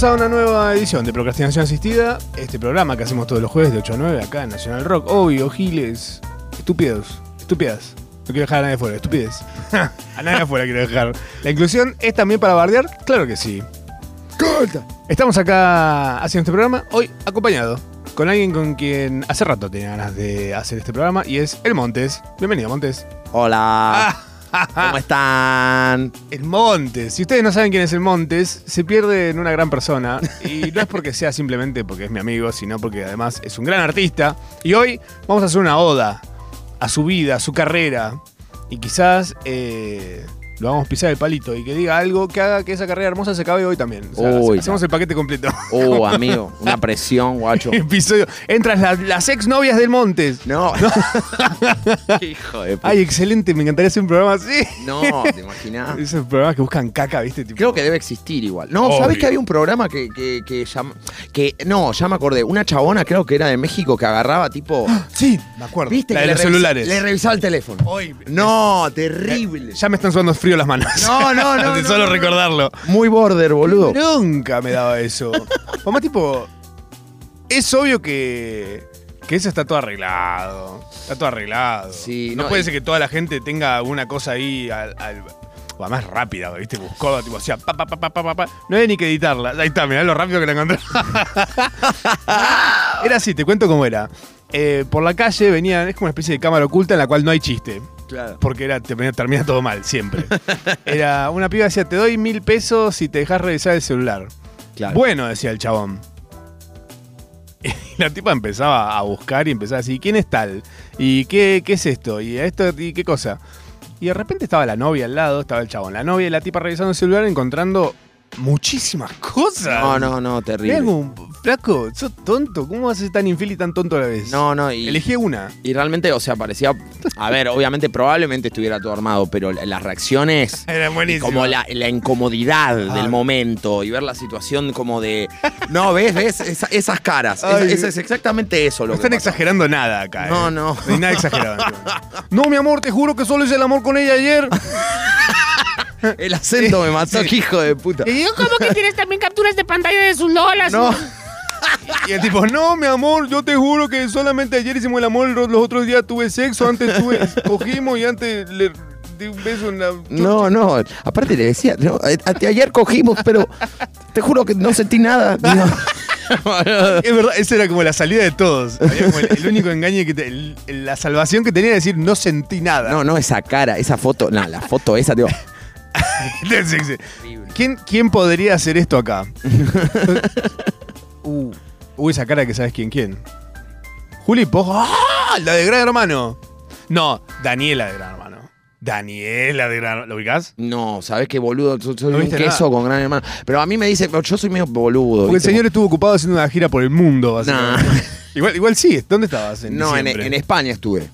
A una nueva edición de Procrastinación Asistida, este programa que hacemos todos los jueves de 8 a 9 acá en Nacional Rock. Obvio, giles, estúpidos, estúpidas. No quiero dejar a nadie afuera, estupidez. a nadie afuera quiero dejar. ¿La inclusión es también para bardear? Claro que sí. Estamos acá haciendo este programa, hoy acompañado con alguien con quien hace rato tenía ganas de hacer este programa y es El Montes. Bienvenido, Montes. Hola. ¿Cómo están? El Montes. Si ustedes no saben quién es el Montes, se pierde en una gran persona. Y no es porque sea simplemente porque es mi amigo, sino porque además es un gran artista. Y hoy vamos a hacer una oda a su vida, a su carrera. Y quizás eh, lo vamos a pisar el palito y que diga algo que haga que esa carrera hermosa se acabe hoy también. O sea, Uy, hacemos no. el paquete completo. Oh, amigo, una presión, guacho. Episodio. Entran las, las ex novias del Montes. No. Hijo de puta. Ay, excelente, me encantaría hacer un programa así. No, ¿te imaginas? Esos programas que buscan caca, ¿viste? Tipo, Creo que debe existir igual. No, Obvio. ¿sabés que había un programa que, que, que llama- que No, ya me acordé. Una chabona, creo que era de México, que agarraba tipo. Sí, me acuerdo. ¿Viste? La que de le los revisa- celulares. Le revisaba el teléfono. Hoy. No, terrible. Ya me están sudando frío las manos. No, no, no, De no, solo no, no. recordarlo. Muy border, boludo. Nunca me daba eso. Como tipo. Es obvio que. Que eso está todo arreglado. Está todo arreglado. Sí, no, no, puede y- ser que toda la gente tenga alguna cosa ahí al. al- o más rápida, ¿viste? Buscó, tipo, o sea, pa, pa, pa, pa, pa, pa, pa. No había ni que editarla. Ahí está, mirá lo rápido que la encontré. era así, te cuento cómo era. Eh, por la calle venían, es como una especie de cámara oculta en la cual no hay chiste. Claro. Porque era, te, termina todo mal, siempre. Era una piba decía, te doy mil pesos si te dejas revisar el celular. Claro. Bueno, decía el chabón. Y la tipa empezaba a buscar y empezaba a decir, ¿quién es tal? ¿Y qué, qué es esto? ¿Y esto? ¿Y qué cosa? Y de repente estaba la novia al lado, estaba el chabón. La novia y la tipa revisando el celular encontrando muchísimas cosas. No, no, no, terrible. como, flaco, sos tonto. ¿Cómo vas a ser tan infiel y tan tonto a la vez? No, no, y. Elegí una. Y realmente, o sea, parecía. A ver, obviamente, probablemente estuviera todo armado, pero la- las reacciones. Era buenísimo. como la, la incomodidad Ah. del momento y ver la situación como de. No, ¿ves? ¿Ves? Esa- esas caras. Ay. es exactamente eso lo No que están pasa. exagerando nada acá. ¿eh? No, no. No hay nada exagerado. no, mi amor, te juro que solo hice el amor con ella ayer. El acento me mató, que hijo de puta. Y yo, ¿Cómo que tienes también capturas de pantalla de sus lolas? No, Y el tipo, no, mi amor, yo te juro que solamente ayer hicimos el amor, los otros días tuve sexo, antes tuve, cogimos y antes le di un beso en la... no, no. Aparte le decía, no, ayer cogimos, pero te juro que no sentí nada. Digo, Es verdad, esa era como la salida de todos. Había como el, el único engaño que te- el- la salvación que tenía de decir no sentí nada. No, no, esa cara, esa foto, no, la foto esa, digo. ¿quién, ¿Quién podría hacer esto acá? uh, esa cara que sabes quién, quién. Juli Pojo. ¡Ah! La de Gran Hermano. No, Daniela de Gran Hermano. Daniela de Gran Hermano. ¿Lo ubicás? No, ¿sabes qué boludo? Soy soy No un queso nada. con gran hermano. Pero a mí me dice, yo soy medio boludo. Porque el señor estuvo ocupado haciendo una gira por el mundo, básicamente. Nah. Igual, igual sí, ¿dónde estabas? En No, en, España estuve.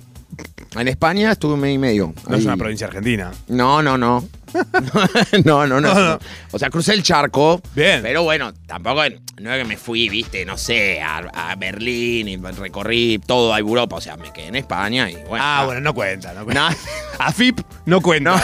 En España estuve un mes y medio. No es una provincia argentina. No, no, no. no, no, no, No, no. O sea, crucé el charco. Bien. Pero bueno, tampoco no es que me fui, viste, no sé, a, a Berlín y recorrí todo a Europa. O sea, me quedé en España y bueno. Ah, bueno, no cuenta, no cuenta. No. AFIP no cuenta. No.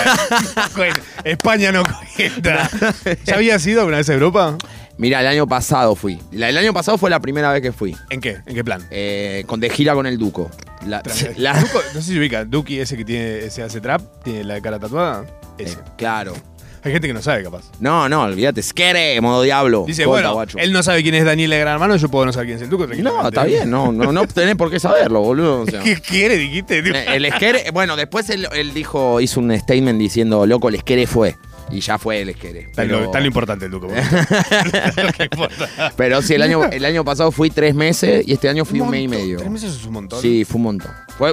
No cuenta. España no cuenta. ¿Ya habías ido alguna vez a Europa? Mira, el año pasado fui. La- El año pasado fue la primera vez que fui. ¿En qué? ¿En qué plan? Eh, con de gira con el Duco. La- Tra- la- Duco- no sé si ubica, Duki ese que tiene, ese hace trap, tiene la cara tatuada. Ese. eh, claro. Hay gente que no sabe, capaz. No, no, olvídate. Skere, modo diablo. Dice, Corta, bueno, guacho. él no sabe quién es Daniel el Gran Hermano, yo puedo no saber quién es el Duco. No, está bien, no, no, no tenés por qué saberlo, boludo. o sea. ¿Qué quiere, dijiste? Eh, El Skere, bueno, después él, él dijo, hizo un statement diciendo, loco, el Skere fue. Y ya fue el. Tan, lo, Pero, tan lo importante el Duco. Lo que importa. pero sí, el año, el año pasado fui tres meses y este año fui un, mes y medio. ¿Tres meses es un montón? Sí, fue un montón. Fue-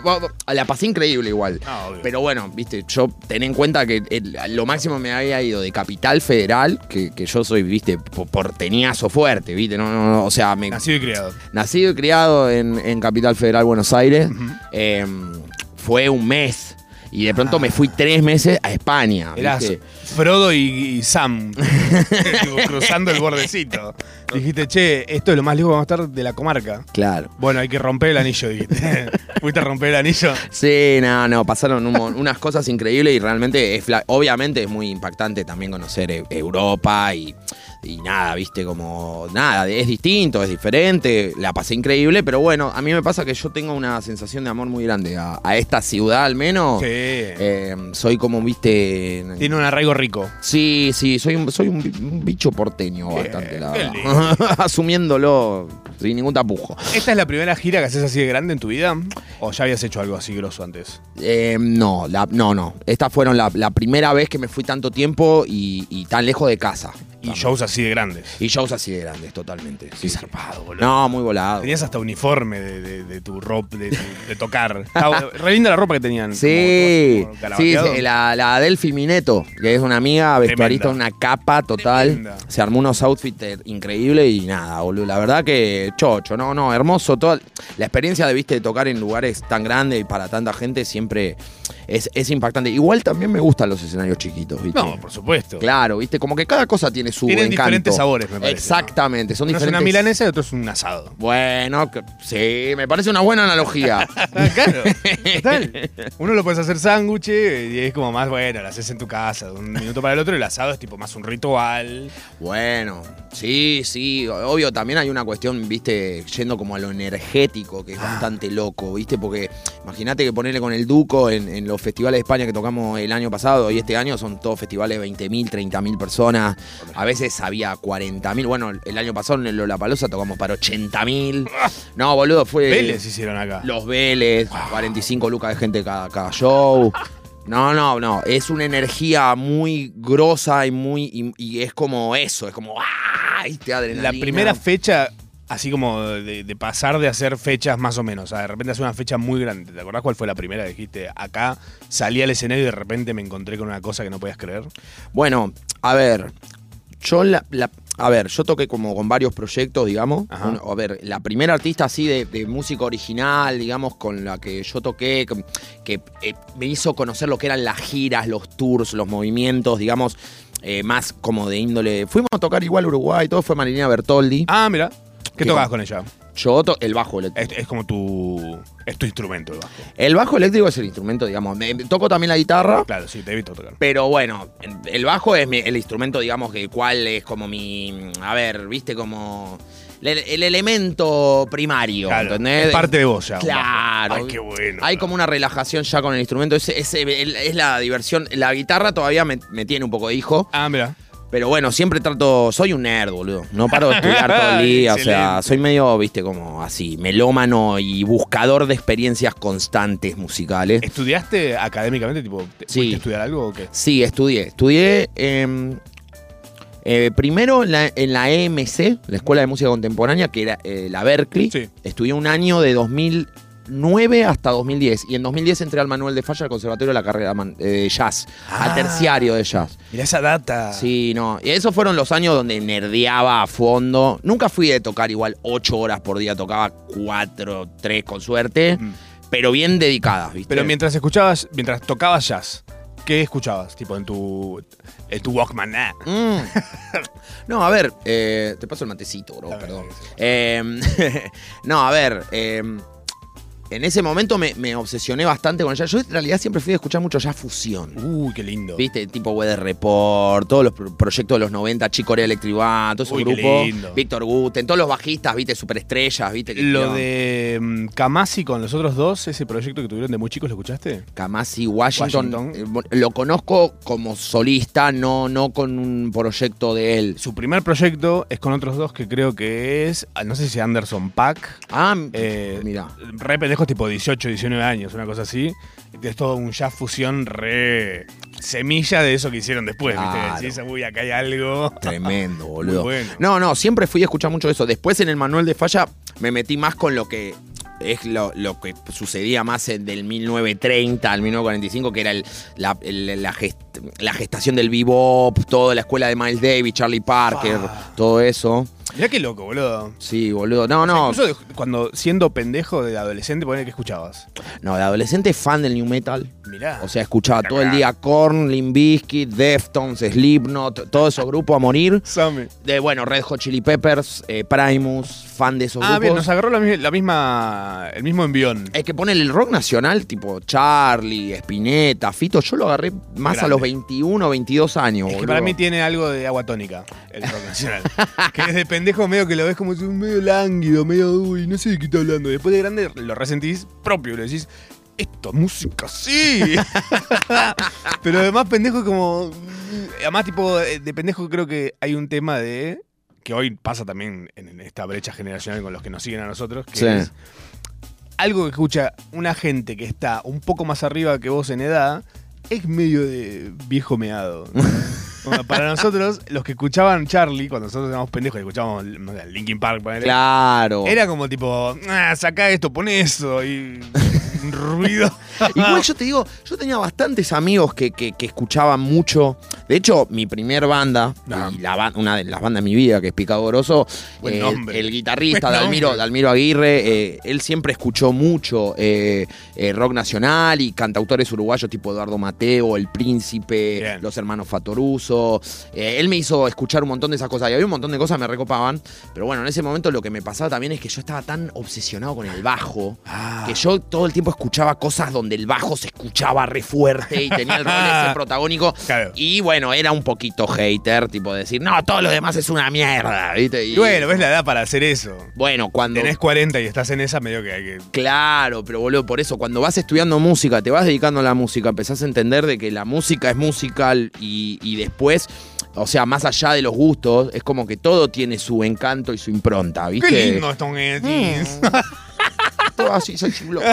la pasé increíble igual. Ah. Pero bueno, viste, yo ten en cuenta que el- lo máximo me había ido de Capital Federal, que, que yo soy, viste, po- porteñazo fuerte, viste, no, no, no, o sea, me, Nacido y criado. nacido y criado en, en Capital Federal, Buenos Aires, eh, fue un mes. Y de pronto me fui tres meses a España. Eras. Frodo y, y Sam cruzando el bordecito. Dijiste, che, esto es lo más lejos que vamos a estar de la comarca. Claro. Bueno, hay que romper el anillo, dijiste. ¿Fuiste a romper el anillo? Sí, no, no, pasaron un mon- unas cosas increíbles y realmente, es fla- obviamente es muy impactante también conocer e- Europa y, y nada, viste, como nada, es distinto, es diferente, la pasé increíble, pero bueno, a mí me pasa que yo tengo una sensación de amor muy grande a, a esta ciudad al menos. Sí. Eh, soy como, viste... Tiene un arraigo rico. Sí, sí, soy un, soy un, bi- un bicho porteño bastante, la verdad. Asumiéndolo sin ningún tapujo. ¿Esta es la primera gira que haces así de grande en tu vida? ¿O ya habías hecho algo así grosso antes? Eh, no, la- no, no. Estas fueron la, la primera vez que me fui tanto tiempo y, y tan lejos de casa. Y shows así de grandes. Y shows así de grandes, totalmente. Sí, sí. zarpado, boludo. No, muy volado. Tenías hasta uniforme de, de- de tu ropa, de, tocar. Re linda la ropa que tenían. Sí, como- como sí, la, la Delphi Mineto, que es una amiga vestuarista, una capa total. Tremenda. Se armó unos outfits eh, increíbles y nada, boludo. La verdad que chocho, no, no, hermoso. Toda la experiencia de, viste, de tocar en lugares tan grandes y para tanta gente siempre es, es impactante. Igual también me gustan los escenarios chiquitos, viste. No, por supuesto. Claro, viste, como que cada cosa tiene su Tienen encanto. diferentes sabores, me parece, Exactamente, son Uno es diferentes. una milanesa y otro es un asado. Bueno, que- sí, me parece una buena analogía. Ah, claro. Total. Uno lo puedes hacer sándwich y es como más, bueno, lo haces en tu casa, de un minuto para el otro. El asado es tipo más un ritual. bueno, sí, sí, obvio, también hay una cuestión, viste, yendo como a lo energético, que es Ah. bastante loco, viste, porque imagínate que ponerle con el Duco en, en los festivales de España que tocamos el año pasado y este año son todos festivales de 20.000, 30.000 personas. A veces había 40.000. Bueno, el año pasado en Lollapalooza tocamos para 80.000. No, boludo, fue. Vélez hicieron acá. Los Vélez, 45 lucas de gente cada, cada show. No, no, no. Es una energía muy grosa y muy. Y, y es como eso, es como. ¡Ah! La Adrenalina. primera fecha, así como de, de pasar de hacer fechas más o menos, o sea, de repente hacer una fecha muy grande. ¿Te acordás cuál fue la primera? Dijiste, acá salí al escenario y de repente me encontré con una cosa que no podías creer. Bueno, a ver. Yo la, la- a ver, yo toqué como con varios proyectos, digamos. Ajá. A ver, la primera artista así de, de música original, digamos, con la que yo toqué, que, que, eh, me hizo conocer lo que eran las giras, los tours, los movimientos, digamos, eh, más como de índole. Fuimos a tocar igual Uruguay, todo fue Marilina Bertoldi. Ah, mira. ¿Qué ¿Qué tocabas con ella? Yo to- el bajo eléctrico. Es, es como tu. Es tu instrumento el bajo. El bajo eléctrico es el instrumento, digamos. me- toco también la guitarra. Claro, sí, te he visto tocar. Pero bueno, el bajo es mi- el instrumento, digamos, que cual es como mi. A ver, viste, como. El, el elemento primario, Claro, ¿entendés? es parte de vos ya. Claro. Ay, qué bueno. Hay como una relajación ya con el instrumento. Es, es la diversión. La guitarra todavía me, me tiene un poco de hijo. Ah, mira. Pero bueno, siempre trato. Soy un nerd, boludo. No paro de estudiar todo el día. o sea, soy medio, viste, como así, melómano y buscador de experiencias constantes musicales. ¿Estudiaste académicamente? Tipo, ¿te- Sí. ¿fuiste a estudiar algo o qué? Sí, estudié. Estudié em, eh, primero en la, en la EMC, la Escuela de Música Contemporánea, que era eh, la Berkeley. Sí. Estudié un año de 2009 hasta 2010. Y en 2010 entré al Manuel de Falla al Conservatorio de la carrera eh, de jazz, Ah. al terciario de jazz. Mirá esa data. Sí, no. Y esos fueron los años donde nerdeaba a fondo. Nunca fui de tocar igual 8 horas por día, tocaba 4, 3 con suerte. Mm. Pero bien dedicadas, ¿viste? Pero mientras escuchabas, mientras tocabas jazz, ¿qué escuchabas? Tipo en tu, en tu Walkman. Ah. Mm. No, a ver, eh, te paso el matecito, bro, perdón. Eh, no, a ver, eh, en ese momento me, me obsesioné bastante con el jazz. Yo en realidad siempre fui a escuchar mucho jazz fusión. Uy, qué lindo. ¿Viste? Tipo Weather Report, todos los pro- proyectos de los 90, Chico Corea Electric Band, todo ese Uy, qué grupo. lindo. Víctor Guten, todos los bajistas, ¿viste? Superestrellas, ¿viste? Lo de mm, Kamasi con los otros dos, ese proyecto que tuvieron de muy chicos, ¿lo escuchaste? Kamasi Washington, Washington. eh, lo conozco como solista, no, no con un proyecto de él. Su primer proyecto es con otros dos que creo que es, ah, no sé si Anderson Pack. Ah, Eh, mira. Re pendejos tipo 18, 19 años, una cosa así. Es todo un jazz fusión re semilla de eso que hicieron después, Claro. ¿viste? Decís, uy, acá hay algo. Tremendo, boludo. bueno. No, no, siempre fui a escuchar mucho eso. Después en el manual de falla me metí más con lo que es lo, lo que sucedía más en- del 1930 al 1945, que era el- la, el- la gest- la gestación del bebop, toda la escuela de Miles Davis, Charlie Parker, Pa. todo eso. Mirá qué loco, boludo. Sí, boludo. No, no. Incluso de- cuando siendo pendejo de adolescente, poner que escuchabas. No, de adolescente fan del new metal. Mirá. O sea, escuchaba todo el día Korn, Limp Bizkit, Deftones, Slipknot, todos esos grupos a morir. Same. De, bueno, Red Hot Chili Peppers, eh, Primus, fan de esos Ah, grupos. bien, nos agarró la, mi- la misma, el mismo envión. Es que pone el rock nacional, tipo Charlie, Spinetta, Fito, yo lo agarré más a los 21, 22 años. Es que boludo. para mí tiene algo de agua tónica, el rock nacional. que desde pendejo medio que lo ves como medio lánguido, medio, uy, no sé de qué está hablando. Después de grande lo resentís propio, le decís, esto es música, sí. Pero además pendejo es como... Además tipo, eh, de pendejo creo que hay un tema de... Que hoy pasa también en esta brecha generacional con los que nos siguen a nosotros, que Sí. es algo que escucha una gente que está un poco más arriba que vos en edad, es medio de viejo meado. Bueno, para nosotros, los que escuchaban Charlie, cuando nosotros éramos pendejos y escuchábamos no sé, Linkin Park, ponele, Claro. era como tipo, ah, saca esto, pon eso, y ruido. Igual yo te digo, yo tenía bastantes amigos que, que- que escuchaban mucho. De hecho, mi primer banda, Ah. y la ban- una de las bandas de mi vida, que es Picado Grosso, eh, el guitarrista Dalmiro. Dalmiro Aguirre, eh, él siempre escuchó mucho eh, eh, rock nacional y cantautores uruguayos tipo Eduardo Mateo, El Príncipe, Bien. los hermanos Fatoruso. Él me hizo escuchar un montón de esas cosas y había un montón de cosas que me recopaban. Pero bueno, en ese momento lo que me pasaba también es que yo estaba tan obsesionado con el bajo Ah. que yo todo el tiempo escuchaba cosas donde el bajo se escuchaba re fuerte y tenía el rol ese protagónico. Claro. Y bueno, era un poquito hater, tipo decir, no, todo lo demás es una mierda, ¿viste? Y bueno, ves la edad para hacer eso. Bueno, cuando. Tenés 40 y estás en esa, medio que hay que. Claro, pero boludo, por eso, cuando vas estudiando música, te vas dedicando a la música, empezás a entender de que la música es musical y, y después, o sea, más allá de los gustos, es como que todo tiene su encanto y su impronta, ¿viste? Qué lindo estos Así, soy chiblote.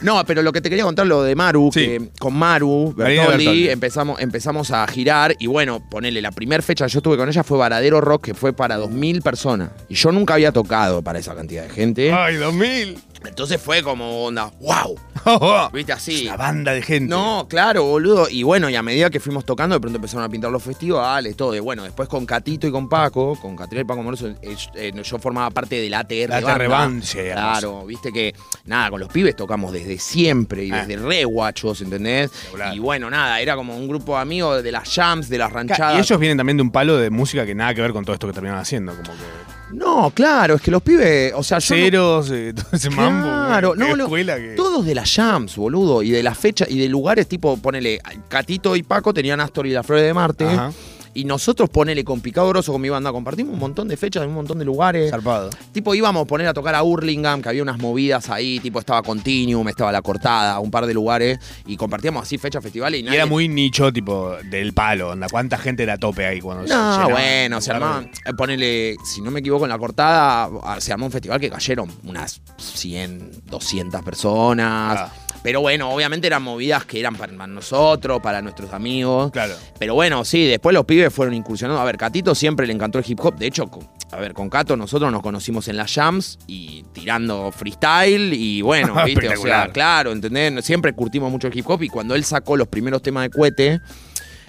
No, pero lo que te quería contar, lo de Maru, Sí. que con Maru, Bertoldi. empezamos, empezamos a girar y bueno, ponele, la primera fecha que yo estuve con ella fue Varadero Rock, que fue para 2.000 personas. Y yo nunca había tocado para esa cantidad de gente. ¡Ay, 2000! Entonces fue como onda, wow, viste así. Una banda de gente. No, claro, boludo. Y bueno, y a medida que fuimos tocando, de pronto empezaron a pintar los festivales, todo. Y bueno, después con Catito y con Paco, con Catriel y Paco Moroso, eh, eh, yo formaba parte de la ATR. La ATR hermoso. Claro, viste que, nada, con los pibes tocamos desde siempre y Ah. desde re guachos, ¿entendés? Y bueno, nada, era como un grupo de amigos de las jams, de las ranchadas. Y ellos vienen también de un palo de música que nada que ver con todo esto que terminaron haciendo. Como que. No, claro, es que los pibes, o sea, yo. no- Ceros, eh, todo ese mambo. Claro, qué no, lo- escuela que. todos de las jams, boludo, y de las fechas y de lugares tipo, ponele, Catito y Paco tenían Astor y la Flores de Marte, Ajá. Y nosotros, ponele, con Picado Grosso, con mi banda, compartimos un montón de fechas en un montón de lugares. Zarpado. Tipo, íbamos a poner a tocar a Hurlingham, que había unas movidas ahí, tipo, estaba Continuum, estaba La Cortada, un par de lugares, y compartíamos así fechas, festivales, y, Y nadie- era muy nicho, tipo, del palo. Onda, ¿Cuánta gente era a tope ahí cuando se No, llenaba bueno, se armaban, ponele, si no me equivoco, en la cortada ah, se armó un festival que cayeron unas 100, 200 personas. Ah. Pero bueno, obviamente eran movidas que eran para nosotros, para nuestros amigos. Claro. Pero bueno, sí, después los pibes fueron incursionando. A ver, Catito siempre le encantó el hip hop. De hecho, a ver, con Cato nosotros nos conocimos en las jams y tirando freestyle y bueno, ¿viste? O sea, claro, ¿entendés? Siempre curtimos mucho el hip hop y cuando él sacó los primeros temas de Cuete,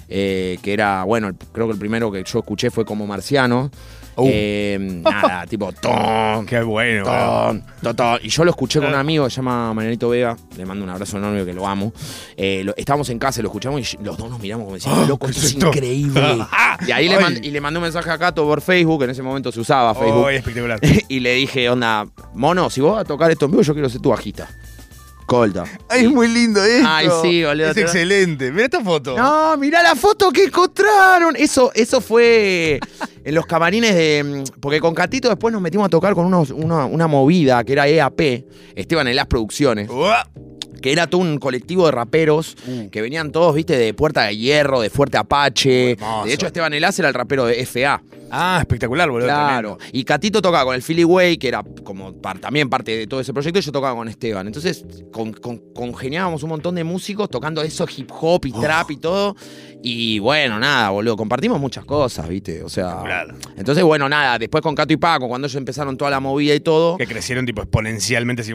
eh, que era, bueno, el- creo que el primero que yo escuché fue como Marciano. Uh. Eh, nada, tipo, ton, Qué bueno. ton, ton, ton. Y yo lo escuché con un Ah. amigo que se llama Marianito Vega, le mando un abrazo enorme que lo amo. Eh, lo- estábamos en casa, lo escuchamos y los dos nos miramos como diciendo, Ah, loco, ¿qué esto es esto? increíble. y ahí le, mand- y le mandé un mensaje a Cato por Facebook, en ese momento se usaba Facebook. Oh, espectacular. y le dije, onda, mono, si vos vas a tocar esto en vivo, yo quiero ser tu bajista. Colta. Ay, es muy lindo esto. Ay, sí, boludo, Es te- excelente. Mira esta foto. No, mirá la foto que encontraron. Eso, eso fue en los camarines de. mm, Porque con Catito después nos metimos a tocar con unos- una, una movida que era EAP, Esteban Elas Producciones, Uah. que era todo un colectivo de raperos Uh. que venían todos, viste, de Puerta de Hierro, de Fuerte Apache. Hermoso. De hecho, Esteban Elas era el rapero de FA. Ah, espectacular, boludo. Claro. Y Catito tocaba con el Philly Way, que era como par- también parte de todo ese proyecto, y yo tocaba con Esteban. Entonces con- con- congeniábamos un montón de músicos tocando eso hip hop y trap y todo. Y bueno, nada, boludo, compartimos muchas cosas, ¿viste? O sea. Claro. Entonces, bueno, nada, después con Cato y Paco, cuando ellos empezaron toda la movida y todo. Que crecieron tipo exponencialmente así.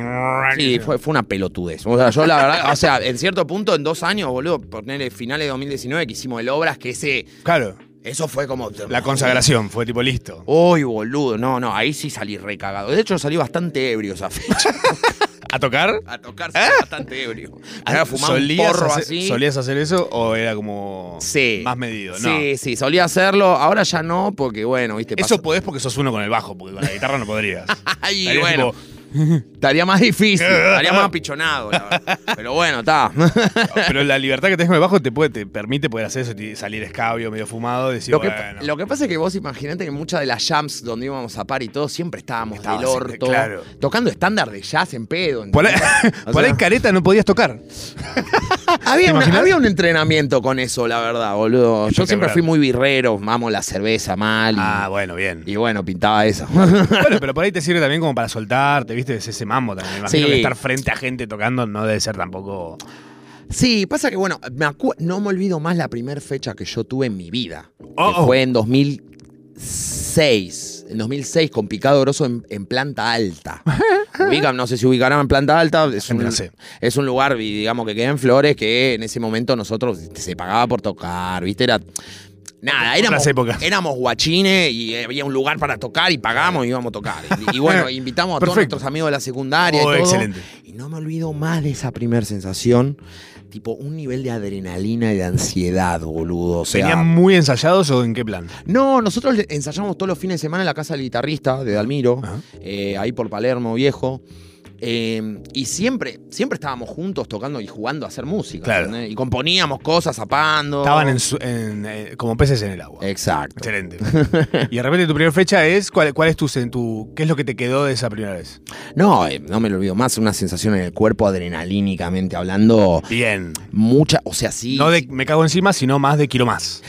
Sí, fue, fue una pelotudez. O sea, yo la verdad, o sea, en cierto punto, en dos años, boludo, ponerle finales de 2019 que hicimos el Obras, que ese. Claro. Eso fue como. La consagración fue tipo listo. Uy, boludo, no, no, ahí sí salí recagado. De hecho, salí bastante ebrio esa fecha. ¿A tocar? A tocar salí bastante ebrio. Era fumar un ¿Eh? ¿Solías porro hacer, así. ¿Solías hacer eso o era como Sí. más medido? No. Sí, sí, solía hacerlo. Ahora ya no, porque bueno, viste. Eso pasa- podés porque sos uno con el bajo, porque con la guitarra no podrías. Ay, bueno, tipo, estaría más difícil, estaría más apichonado, la verdad. Pero bueno, está. pero la libertad que tenés con el bajo te, puede, te permite poder hacer eso, salir escabio, medio fumado, decir, Lo que, bueno. lo que pasa es que vos imaginate que muchas de las jams donde íbamos a par y todo, siempre estábamos Estaba del orto. claro. Tocando estándar de jazz en pedo. por ahí, careta no podías tocar. Había, ¿Te un- imaginas? había un entrenamiento con eso, la verdad, boludo. Yo siempre fui muy birrero, mamo la cerveza mal. Y, Ah, bueno, bien. y bueno, pintaba eso. Bueno, pero por ahí te sirve también como para soltarte, ¿viste? Es ese mambo también. Me imagino Sí. que estar frente a gente tocando no debe ser tampoco. sí, pasa que bueno, me no me olvido más la primera fecha que yo tuve en mi vida. Oh, que fue en 2006. En 2006 con Picado Grosso en, en planta alta. Ubican, no sé si ubicarán en planta alta. Es un, es un lugar, digamos, que queda en Flores que en ese momento nosotros se pagaba por tocar, ¿viste? Era. Nada, éramos, épocas. éramos guachines y había un lugar para tocar y pagamos y íbamos a tocar. Y, y bueno, invitamos a todos Perfecto. nuestros amigos de la secundaria Oh, y todo. excelente. Y no me olvido más de esa primera sensación. Tipo, un nivel de adrenalina y de ansiedad, boludo. O sea, ¿Venían muy ensayados o en qué plan? no, nosotros ensayamos todos los fines de semana en la casa del guitarrista de Dalmiro, eh, ahí por Palermo, viejo. Eh, y siempre, siempre estábamos juntos tocando y jugando a hacer música. Y componíamos cosas, zapando. Estaban en su- en, eh, como peces en el agua. Exacto. Excelente. y de repente tu primera fecha es, ¿cuál, cuál es tu- qué es lo que te quedó de esa primera vez? No, eh, no me lo olvido más, una sensación en el cuerpo adrenalínicamente hablando. Bien. Mucha, o sea, sí. No de me cago encima, sino más de quiero más.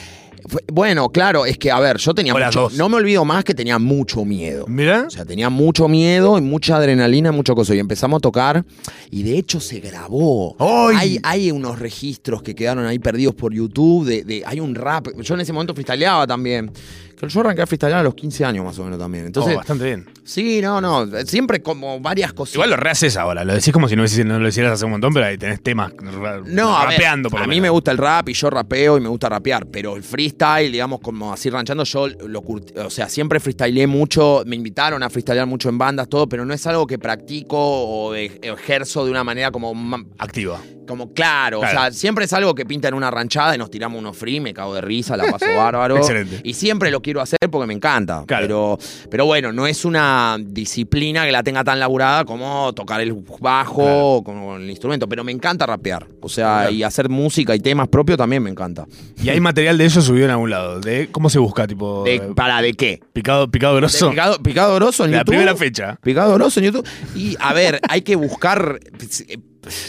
Bueno, claro, es que, a ver, yo tenía mucho. dos. No me olvido más que tenía mucho miedo. Mira. O sea, tenía mucho miedo y mucha adrenalina, mucho cosa. Y empezamos a tocar y de hecho se grabó. ¡Ay! Hay, hay unos registros que quedaron ahí perdidos por YouTube. De, de- hay un rap. Yo en ese momento freestyleaba también. Que Yo arranqué a freestylear a los 15 años más o menos también. Entonces, Oh, bastante bien. Sí, no, no. Siempre como varias cosas. Igual lo rehaces ahora, lo decís como si no, lo hicieras hace un montón, pero ahí tenés temas No, a ver, rapeando por a mí me gusta el rap y yo rapeo y me gusta rapear, pero el freestyle, digamos, como así ranchando, yo lo curti- o sea, siempre freestyleé mucho, me invitaron a freestylear mucho en bandas, todo, pero no es algo que practico o e- ejerzo de una manera como, Activa. como claro, Claro. o sea, siempre es algo que pinta en una ranchada y nos tiramos unos free, me cago de risa, la paso bárbaro. Excelente. Y siempre lo quiero hacer porque me encanta, Claro. pero, pero bueno, no es una disciplina que la tenga tan laburada como tocar el bajo Claro. como el instrumento, pero me encanta rapear. O sea, Claro. y hacer música y temas propios también me encanta. Y hay material de eso subido en algún lado. De, ¿Cómo se busca? Tipo. De- eh, ¿Para de qué? picado, picado grosso. picado, picado grosso en la YouTube. primera fecha. Picado grosso en YouTube. Y a ver, hay que buscar.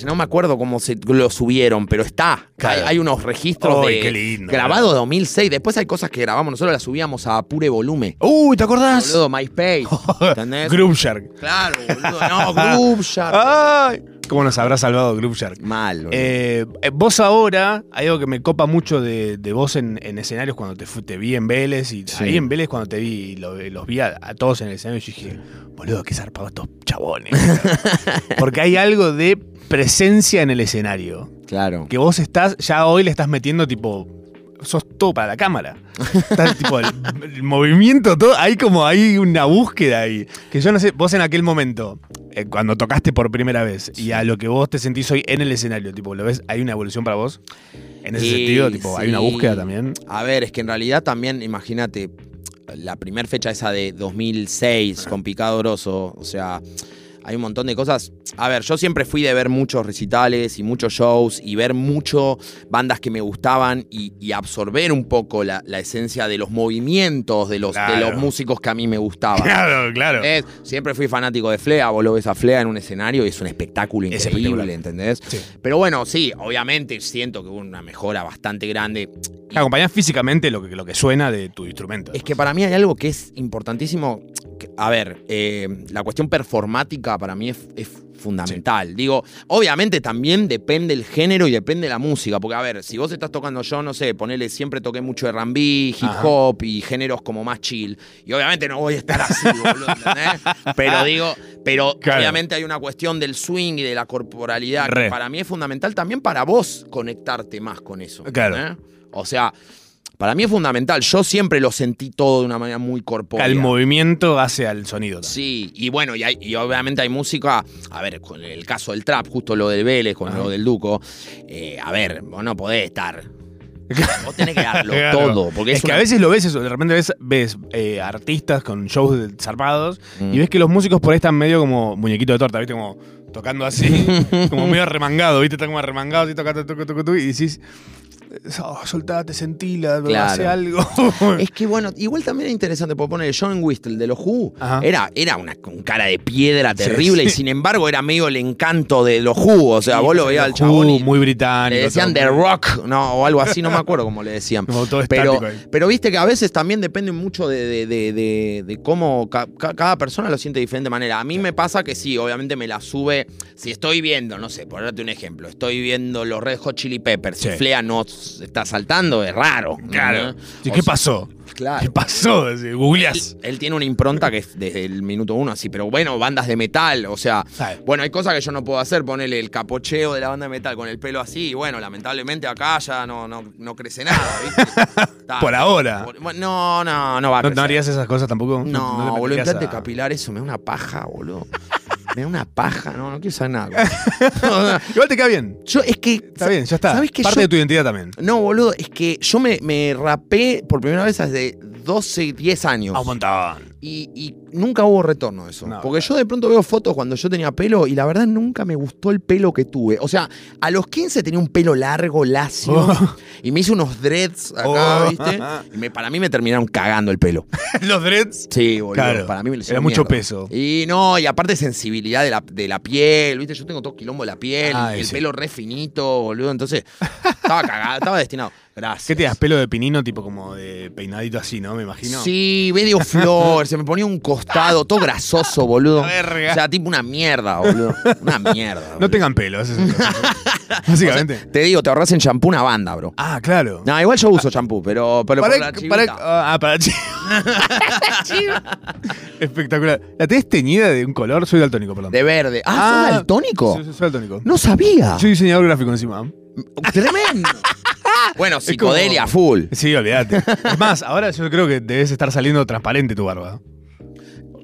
No me acuerdo cómo se lo subieron, pero está. Claro. Hay, hay unos registros Ay, de qué lindo, grabado boludo. 2006. Después hay cosas que grabamos. Nosotros las subíamos a pure volumen. Uy, ¿te acordás? Boludo, MySpace. ¿Entendés? Groove Shark. Claro, boludo. No, Groove Shark. ¡Ay! ¿Cómo nos habrá salvado Groove Shark? Mal. Eh, eh, vos ahora, hay algo que me copa mucho de, de vos en, en escenarios cuando te, vi en Vélez y Sí. ahí en Vélez cuando te vi y lo- los vi a, a todos en el escenario, yo dije, boludo, qué zarpado estos chabones. Porque hay algo de presencia en el escenario. claro. Que vos estás, ya hoy le estás metiendo tipo sos todo para la cámara. Está, tipo, el, el movimiento, todo, hay como hay una búsqueda ahí. Que yo no sé, vos en aquel momento, eh, cuando tocaste por primera vez, y a lo que vos te sentís hoy en el escenario, tipo, ¿lo ves? ¿Hay una evolución para vos? En ese sentido, tipo, ¿hay una búsqueda también? A ver, es que en realidad también, imagínate, la primera fecha esa de 2006 con Picado Grosso, o sea, hay un montón de cosas. A ver, yo siempre fui de ver muchos recitales y muchos shows y ver mucho bandas que me gustaban y, y absorber un poco la, la esencia de los movimientos de los, de los músicos que a mí me gustaban. Claro, claro. Siempre fui fanático de Flea, vos lo ves a Flea en un escenario y es un espectáculo Es increíble. ¿entendés? Sí. Pero bueno, sí, obviamente siento que hubo una mejora bastante grande. Acompañás físicamente lo que, lo que suena de tu instrumento. Es que para mí hay algo que es importantísimo. que- A ver, eh, la cuestión performática para mí es, es fundamental. Digo, obviamente también depende el género y depende la música. Porque, a ver, si vos estás tocando yo, no sé, ponele, siempre toqué mucho RB, hip Ajá. hop y géneros como más chill. Y obviamente no voy a estar así, boludo, ¿entendés? Pero digo, pero Claro. obviamente hay una cuestión del swing y de la corporalidad Re. que para mí es fundamental también para vos conectarte más con eso. Claro. O sea, para mí es fundamental. Yo siempre lo sentí todo de una manera muy corpórea. el movimiento hace al sonido. también. Sí, y bueno, y, hay- y obviamente hay música, a ver, con el caso del trap, justo lo del Vélez, con lo del Duco, eh, a ver, vos no podés estar. Vos tenés que darlo Claro. todo, porque es, es que una- a veces lo ves eso, de repente ves, ves eh, artistas con shows zarpados Mm. y ves que los músicos por ahí están medio como muñequito de torta, ¿viste? Como tocando así, como medio remangado, ¿viste? Están como arremangados y tocando, y decís, oh, soltate, sentila, Claro. hace algo. Es que bueno, igual también es interesante, porque poner John Whistle de los Who Ajá. era, era una con cara de piedra terrible sí. y sin embargo era medio el encanto de los Who. O sea, Sí, vos lo veías al chabón y muy británico. le decían The Rock, no, o algo así, no me acuerdo cómo le decían. Como todo Pero, pero viste que a veces también depende mucho de, de- de- cómo ca- ca- cada persona lo siente de diferente manera. A mí me pasa que sí, obviamente me la sube. Si estoy viendo, no sé, por darte un ejemplo, estoy viendo los Red Hot Chili Peppers, Sí. Flea no está saltando, es raro. Claro. ¿no? O ¿Qué pasó? Claro. ¿Qué pasó? Googleás. Él tiene una impronta que es desde el minuto uno así, pero bueno, bandas de metal, o sea, Sabe. bueno, hay cosas que yo no puedo hacer, ponerle el capocheo de la banda de metal con el pelo así, y bueno, lamentablemente acá ya no, no, no crece nada, ¿viste? Por ahora. Por- no, no, no va a ¿No, crecer. no harías esas cosas tampoco? No, le boludo, capilar, eso me da una paja, boludo. Me da una paja, no, no quiero saber nada. Igual te queda bien. yo, es que. Está bien, ya está. ¿Sabes que Parte yo- de tu identidad también. No, boludo, es que yo me, me rapé por primera vez hace 12, 10 años. A un montón. Y, y nunca hubo retorno de eso. No, Porque yo de pronto veo fotos cuando yo tenía pelo y la verdad nunca me gustó el pelo que tuve. O sea, a los 15 tenía un pelo largo, lacio. Oh. Y me hice unos dreads acá, Oh. ¿viste? Y me- para mí me terminaron cagando el pelo. Los dreads. Sí, boludo. Claro, Para mí me era mucho mierda. peso. Y no, y aparte sensibilidad de la, de la piel, ¿viste? Yo tengo todo quilombo de la piel, Ay, y el sí. pelo re finito, boludo. Entonces, estaba cagado, estaba destinado. Gracias. ¿Qué te das? Pelo de pinino, tipo como de peinadito así, ¿no? Me imagino. Sí, medio flor, se me ponía un costado, todo grasoso, boludo. Verga. O sea, tipo una mierda, boludo. Una mierda. No boludo. tengan pelo, ese es ¿no? Básicamente. Te digo, te ahorras en champú una banda, bro. ah, claro. No, igual yo uso champú, pero, pero por la para, chivita. para- ah, para Espectacular. ¿La tenés teñida de un color? Soy daltónico, perdón. De verde. Ah, ¿sos daltónico? Sí, sí, soy daltónico. No sabía. Soy diseñador gráfico encima. Tremendo. bueno, como- psicodelia full. Sí, olvídate. Es más, ahora yo creo que debes estar saliendo transparente tu barba.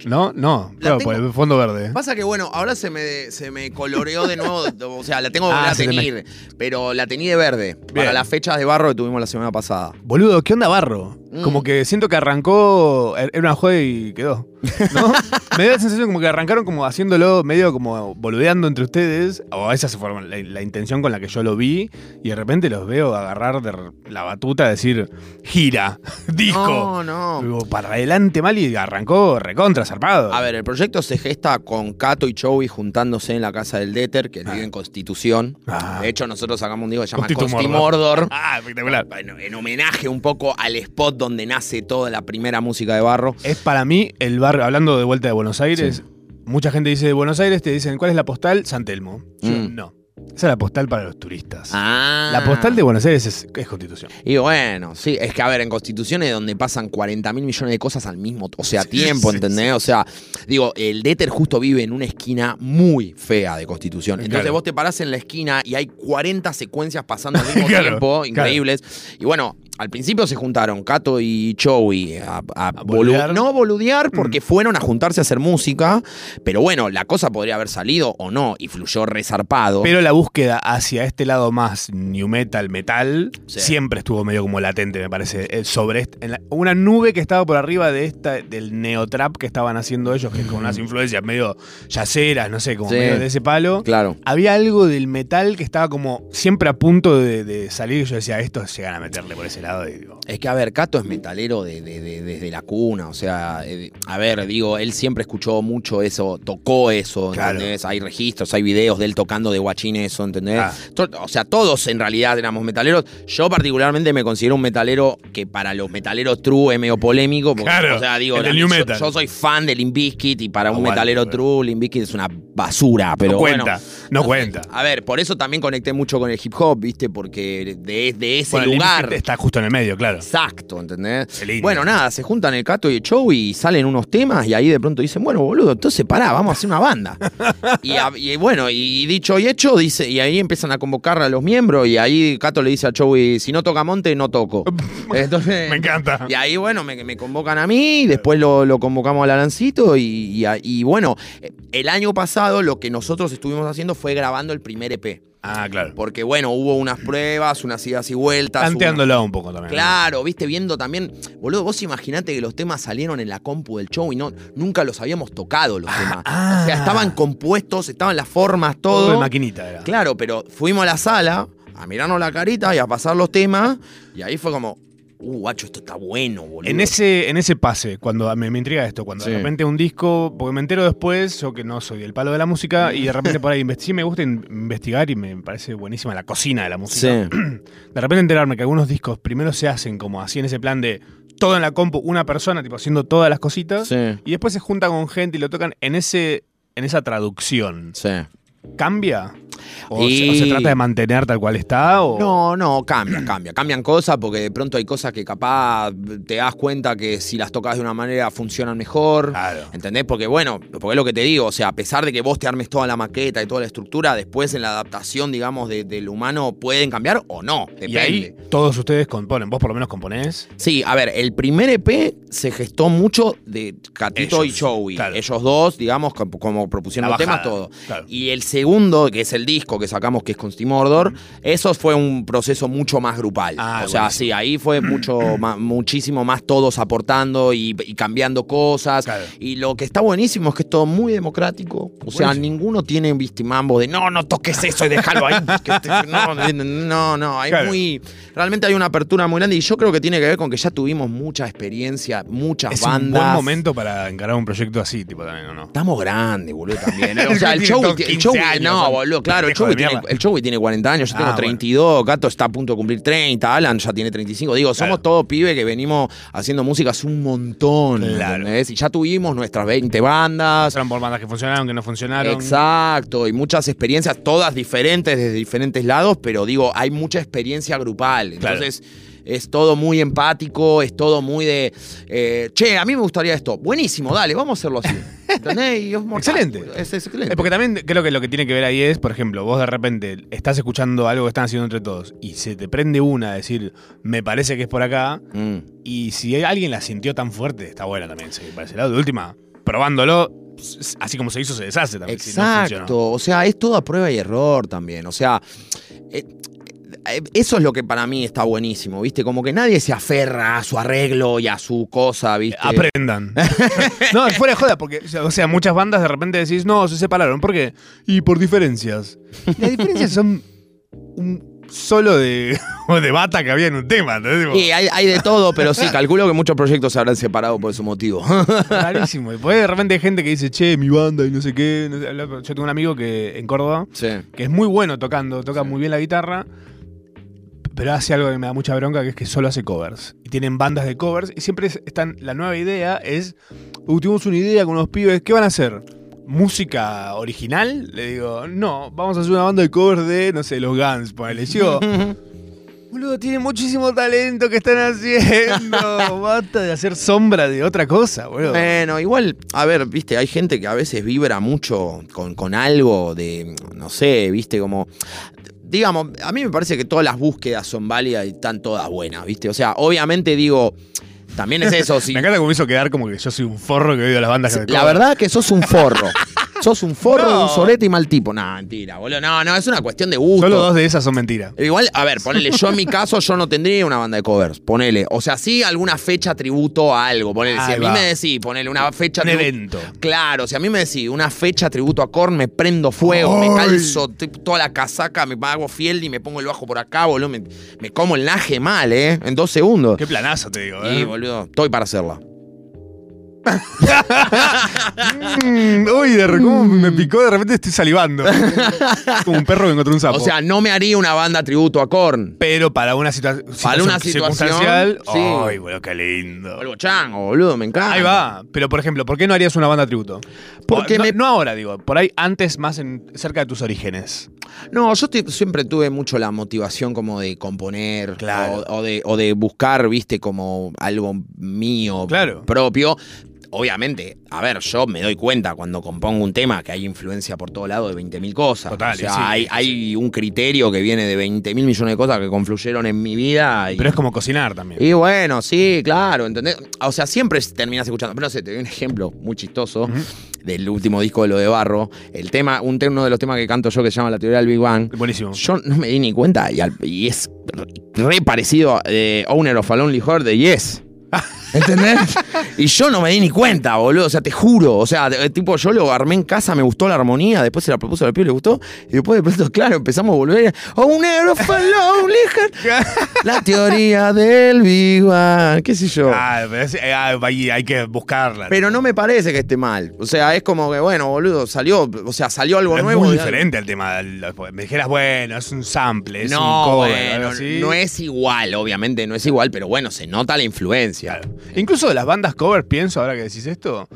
¿No? No. La Claro, por el fondo verde. Pasa que, bueno, ahora se me, se me coloreó de nuevo. O sea, la tengo que Ah, volver a se te teñir. Pero la teñí de verde. Para Bien. las fechas de barro que tuvimos la semana pasada. Boludo, ¿qué onda barro? Mm. Como que siento que arrancó, er, era una joda y quedó. ¿No? Me da la sensación como que arrancaron como haciéndolo medio como boludeando entre ustedes. O esa fue la, la intención con la que yo lo vi. Y de repente los veo agarrar de r- la batuta, decir, gira, disco. No, no. Digo, para adelante mal y arrancó recontra zarpado. A ver, el proyecto se gesta con Cato y Chovy juntándose en la casa del Déter, que vive en Constitución. Ah. De hecho, nosotros sacamos un disco que se llama Constitu Consti Mordor. Mordor. Ah, espectacular. Bueno, en homenaje un poco al spot donde nace toda la primera música de Barro. Es para mí el barrio, hablando de vuelta de Buenos Aires, mucha gente dice de Buenos Aires, te dicen, ¿cuál es la postal? San Telmo. Yo, Mm. no. Esa es la postal para los turistas. Ah. La postal de Buenos Aires es, es Constitución. Y bueno, sí, es que a ver, en Constitución es donde pasan 40 mil millones de cosas al mismo, o sea, tiempo, sí, ¿entendés? O sea, digo, el Déter justo vive en una esquina muy fea de Constitución. Entonces Claro. vos te parás en la esquina y hay 40 secuencias pasando al mismo Claro, tiempo, claro. increíbles. Y bueno, al principio se juntaron Cato y Chowi a, a bolu- boludear. no boludear Mm. porque fueron a juntarse a hacer música, pero bueno, la cosa podría haber salido o no y fluyó resarpado. Pero la búsqueda hacia este lado más new metal, metal, Sí. siempre estuvo medio como latente, me parece. eh, Sobre este- en la- una nube que estaba por arriba de esta, del neotrap que estaban haciendo ellos, que es con unas influencias medio yaceras, no sé, como Sí. medio de ese palo. Claro. Había algo del metal que estaba como siempre a punto de, de salir. Y yo decía, estos llegan a meterle por ese lado. Y digo, Es que, a ver, Cato es metalero de- de- de- desde la cuna, o sea, eh, a ver, digo, él siempre escuchó mucho eso, tocó eso, Claro. ¿entendés? Hay registros, hay videos de él tocando de guachín eso, ¿entendés? Ah. O sea, todos en realidad éramos metaleros. Yo particularmente me considero un metalero que para los metaleros true es medio polémico, porque, Claro, o sea, digo, el del a mí- new yo- metal. Yo, soy fan de Limp Bizkit y para un Aguante, metalero pero- true, Limp Bizkit es una basura, pero no bueno. cuenta, no cuenta. A ver, por eso también conecté mucho con el hip hop, ¿viste? Porque de, de ese Bueno, lugar... Está justo en el medio, claro. Exacto, ¿entendés? Bueno, nada, se juntan el Cato y el Show y salen unos temas y ahí de pronto dicen, bueno, boludo, entonces pará, vamos a hacer una banda. y, a- y bueno, y dicho y hecho, dice, y ahí empiezan a convocar a los miembros y ahí Cato le dice al Show y si no toca Monte, no toco. Entonces, Me encanta. y ahí, bueno, me, me convocan a mí, y después lo, lo convocamos al Alancito y, y a- y bueno, el año pasado lo que nosotros estuvimos haciendo fue grabando el primer EP. Ah, claro. Porque bueno, hubo unas pruebas, unas idas y vueltas. Tanteándolo un poco también. Claro, viste, viendo también. Boludo, vos imaginate que los temas salieron en la compu del show y no, nunca los habíamos tocado los temas. ah. O sea, estaban compuestos, estaban las formas, Todo todo. de maquinita era. Claro, pero fuimos a la sala a mirarnos la carita y a pasar los temas. Y ahí fue como, uh, guacho, esto está bueno, boludo. En ese, en ese pase, cuando me, me intriga esto, cuando Sí. de repente un disco, porque me entero después, yo que no soy del palo de la música, y de repente por ahí sí me gusta in- investigar y me parece buenísima la cocina de la música. Sí. De repente enterarme que algunos discos primero se hacen como así en ese plan de todo en la compu, una persona tipo haciendo todas las cositas, Sí. y después se junta con gente y lo tocan en ese en esa traducción. Sí. ¿Cambia? ¿O, Y- se, o se trata de mantener tal cual está? O... No, no, cambia, cambia. Cambian cosas porque de pronto hay cosas que capaz te das cuenta que si las tocas de una manera funcionan mejor. Claro. ¿Entendés? Porque bueno, porque es lo que te digo, o sea, a pesar de que vos te armes toda la maqueta y toda la estructura, después en la adaptación, digamos, de- del humano pueden cambiar o no. Depende. Y ahí todos ustedes componen, vos por lo menos componés. Sí, a ver, el primer EP se gestó mucho de Catito Ellos, y Joey. claro. Ellos dos, digamos, como, propusieron los temas, todo. claro. Y el segundo, que es el disco que sacamos, que es con Steam Mordor, eso fue un proceso mucho más grupal. Ah, o sea, buenísimo. sí, ahí fue mucho más, muchísimo más todos aportando y, y cambiando cosas. Claro. Y lo que está buenísimo es que es todo muy democrático. O sea, Buenísimo. ninguno tiene vistimambo de no, no toques eso y déjalo ahí. te- no, no, no, hay Claro. muy. Realmente hay una apertura muy grande y yo creo que tiene que ver con que ya tuvimos mucha experiencia, muchas Es bandas. un buen momento para encarar un proyecto así, tipo también, ¿o no? Estamos grandes, boludo, también. O sea, el show, el 15 show- años, no, boludo, claro, el pendejos show, de tiene, el tiene 40 años, yo tengo Ah, bueno. 32, Gato está a punto de cumplir 30, Alan ya tiene 35. Digo, somos Claro. todos pibes que venimos haciendo música hace un montón, Claro. Y ya tuvimos nuestras 20 bandas. Pasaron por bandas que funcionaron, que no funcionaron. Exacto, y muchas experiencias, todas diferentes desde diferentes lados, pero digo, hay mucha experiencia grupal. Claro. Es todo muy empático, es todo muy de, eh, che, a mí me gustaría esto. Buenísimo, dale, vamos a hacerlo así. ¿Entendés? Y es mortal, Excelente. Es, es excelente. Eh, porque también creo que lo que tiene que ver ahí es, por ejemplo, vos de repente estás escuchando algo que están haciendo entre todos y se te prende una a decir, me parece que es por acá, Mm. y si alguien la sintió tan fuerte, está buena también para ese lado. De última, probándolo, así como se hizo, se deshace también. si no Exacto, o sea, es todo a prueba y error también. O sea, eh, eso es lo que para mí está buenísimo, ¿viste? Como que nadie se aferra a su arreglo y a su cosa, ¿viste? Aprendan. no, fuera de joda, porque, o sea, muchas bandas de repente decís, no, se separaron. ¿Por qué? Y por diferencias. Las diferencias son un solo de, de bata que había en un tema. Tipo, Sí, hay, hay de todo, pero sí, calculo que muchos proyectos se habrán separado por ese motivo. Rarísimo. Y ahí de repente hay gente que dice, che, mi banda y no sé qué. no Yo tengo un amigo que en Córdoba sí. que es muy bueno tocando, toca muy bien la guitarra, pero hace algo que me da mucha bronca, que es que solo hace covers. Y tienen bandas de covers y siempre es- están, la nueva idea es, "Uh, tuvimos una idea con unos pibes, ¿qué van a hacer? ¿Música original? Le digo, no, vamos a hacer una banda de covers de, no sé, los Guns, ponele. Yo, boludo, tienen muchísimo talento que están haciendo. Basta de hacer sombra de otra cosa, boludo. Bueno, igual, a ver, viste, hay gente que a veces vibra mucho con, con algo de, no sé, viste, como... digamos, a mí me parece que todas las búsquedas son válidas y están todas buenas, ¿viste? O sea, obviamente digo, también es eso. si- Me encanta cómo me hizo quedar como que yo soy un forro que he oído las bandas que la verdad que sos un forro. sos un forro, No. un solete y mal tipo. No, mentira, boludo. No, no, es una cuestión de gusto. Solo dos de esas son mentiras. Igual, a ver, ponele, yo en mi caso, yo no tendría una banda de covers, ponele. O sea, sí alguna fecha tributo a algo, ponele. si Ahí a mí va. me decís, ponele una fecha Un evento. Claro, si a mí me decís una fecha tributo a Korn, me prendo fuego, Ay. me calzo t- toda la casaca, me hago fiel y me pongo el bajo por acá, boludo. Me, me como el naje mal, ¿eh? En dos segundos. Qué planazo te digo, Y, ¿eh? boludo, estoy para hacerla. Mm, uy, de re- cómo me picó, de repente estoy salivando. Como un perro que encontró un sapo. O sea, no me haría una banda tributo a Korn. pero para una situa- situación una situación, circunstancial. sí. Ay, boludo, qué lindo. Algo chango, boludo, me encanta. Ahí va. Pero, por ejemplo, ¿por qué no harías una banda tributo? Porque no, me- no ahora, digo. Por ahí antes, más en, cerca de tus orígenes. No, yo te- siempre tuve mucho la motivación como de componer Claro. o, o de, o de buscar, viste, como algo mío Claro. propio. Obviamente, a ver, yo me doy cuenta cuando compongo un tema que hay influencia por todo lado de 20.000 cosas. Total, o sea, sí, hay, sí. hay un criterio que viene de 20.000 millones de cosas que confluyeron en mi vida. Y, Pero es como cocinar también. y bueno, sí, claro, ¿entendés? O sea, siempre terminas escuchando. Pero no sé, te doy un ejemplo muy chistoso del último disco de Lo de Barro. El tema, un tema, uno de los temas que canto yo que se llama La teoría del Big Bang. Buenísimo. Yo no me di ni cuenta y, al- y es re parecido a eh, Owner of a Lonely Heart de Yes. ¿Entendés? y yo no me di ni cuenta, boludo. O sea, te juro. O sea, tipo, yo lo armé en casa, me gustó la armonía, después se la propuso al pibe, le gustó. Y después de pronto, claro, empezamos a volver. Lonely Heart. La teoría del Big Bang. ¿Qué sé yo? Ah, pero es- eh, ah, ahí hay que buscarla. Pero no me parece que esté mal. O sea, es como que, bueno, boludo, salió, o sea, salió algo Pero nuevo. Es muy diferente al tema. del- Me dijeras, bueno, es un sample, es un No, cover, bueno, no es igual, obviamente no es igual, pero bueno, se nota la influencia. Incluso de las bandas covers, pienso, ahora que decís esto,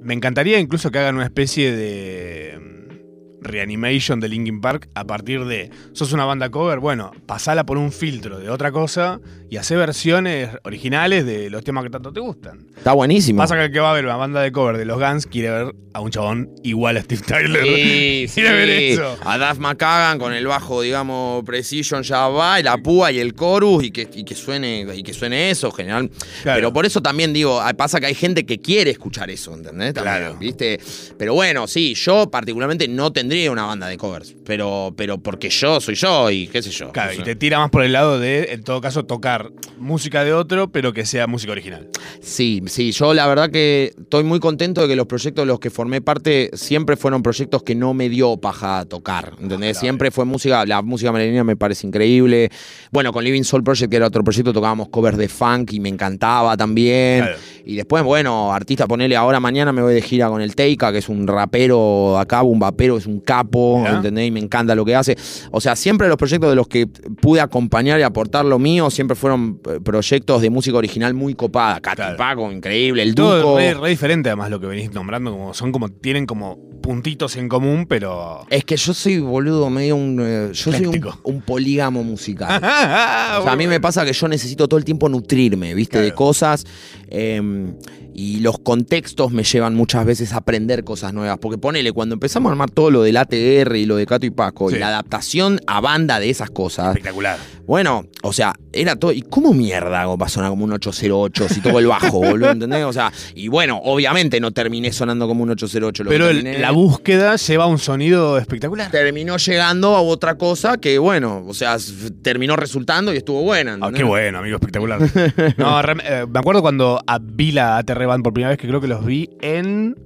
me encantaría incluso que hagan una especie de mm, reanimation de Linkin Park a partir de, sos una banda cover, bueno, pasala por un filtro de otra cosa y hace versiones originales de los temas que tanto te gustan. Está buenísimo. Pasa que el que va a ver una banda de cover de los Guns quiere ver a un chabón igual a Steve Tyler. Sí, sí. quiere ver eso. A Duff McKagan con el bajo, digamos, Precision ya va, y la púa y el chorus, y que, y que suene, y que suene eso, general. Claro. Pero por eso también digo, ah, pasa que hay gente que quiere escuchar eso, ¿entendés? También, Claro. ¿Viste? Pero bueno, sí, yo particularmente no tendría una banda de covers. Pero, pero porque yo soy yo y qué sé yo. Claro, y te tira más por el lado de, en todo caso, tocar música de otro, pero que sea música original. Sí, sí, yo la verdad que estoy muy contento de que los proyectos de los que formé parte siempre fueron proyectos que no me dio paja tocar, ¿entendés? Siempre fue música, la música merenina me parece increíble. Bueno, con Living Soul Project, que era otro proyecto, tocábamos covers de funk y me encantaba también. Claro. Y después, bueno, artista, ponele, ahora mañana me voy de gira con el Teika, que es un rapero acá, un vapero, es un capo. ¿entendés? Y me encanta lo que hace. O sea, siempre los proyectos de los que pude acompañar y aportar lo mío, siempre fueron eh, proyectos de música original muy copada. Katy Claro. Paco, increíble, el Todo Duco. re, re diferente además lo que venís nombrando, como son como, tienen como puntitos en común, pero. Es que yo soy, boludo, medio un. eh, yo soy un, polígamo musical. Ah, O sea, a mí me pasa que yo necesito todo el tiempo nutrirme, ¿viste? De cosas. eh, y los contextos me llevan muchas veces a aprender cosas nuevas. Porque ponele, cuando empezamos a armar todo lo del ATR y lo de Cato y Paco, Sí. y la adaptación a banda de esas cosas. Espectacular. Bueno, o sea, era todo. ¿Y cómo mierda hago para sonar como un 808 si toco el bajo, boludo? ¿Entendés? O sea, y bueno, obviamente no terminé sonando como un 808. Lo que Pero el- terminé- la búsqueda lleva un sonido espectacular. terminó llegando a otra cosa que, bueno, o sea, terminó resultando y estuvo buena. Ah, qué bueno, amigo, espectacular. No, eh, me acuerdo cuando a- vi la ATR Band por primera vez, que creo que los vi en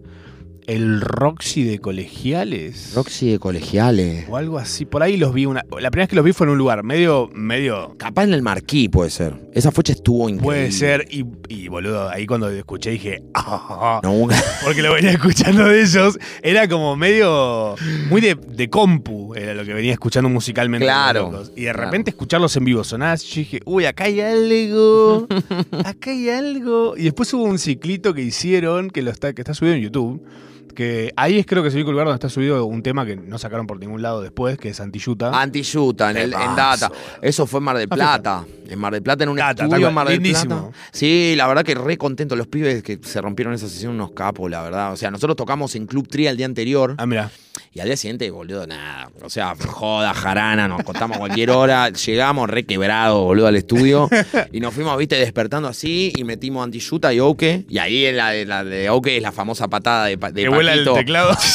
el Roxy de Colegiales. Roxy de colegiales. O algo así. Por ahí los vi una. La primera vez que los vi fue en un lugar medio. medio. Capaz en el Marquí puede ser. Esa fecha estuvo increíble. Puede ser. Y, y, boludo, ahí cuando escuché dije. "Ah", No, porque lo venía escuchando de ellos. Era como medio. Muy de, de compu. Era lo que venía escuchando musicalmente. Claro. Y de claro. repente escucharlos en vivo sonar así, yo dije, uy, acá hay algo. Acá hay algo. Y después hubo un ciclito que hicieron que, lo está, que está subido en YouTube. Que ahí es creo que es el único lugar donde está subido un tema que no sacaron por ningún lado después, que es Antiyuta. Antiyuta, en, el- en Data. Eso fue en Mar del Ah, Plata. En Mar del Plata, en un Data, tal estudio cual. en Mar del Lindísimo. Plata. Sí, la verdad que re contento. Los pibes que se rompieron esa sesión, unos capos, la verdad. O sea, nosotros tocamos en Club Tri el día anterior. Ah, mira. Y al día siguiente, boludo, nada. O sea, joda, jarana, nos contamos cualquier hora. Llegamos re quebrados, boludo, al estudio. Y nos fuimos, viste, despertando así y metimos anti-yuta y Oke. Y ahí en la, de- la de Oke es la famosa patada de, de Que vuela el teclado.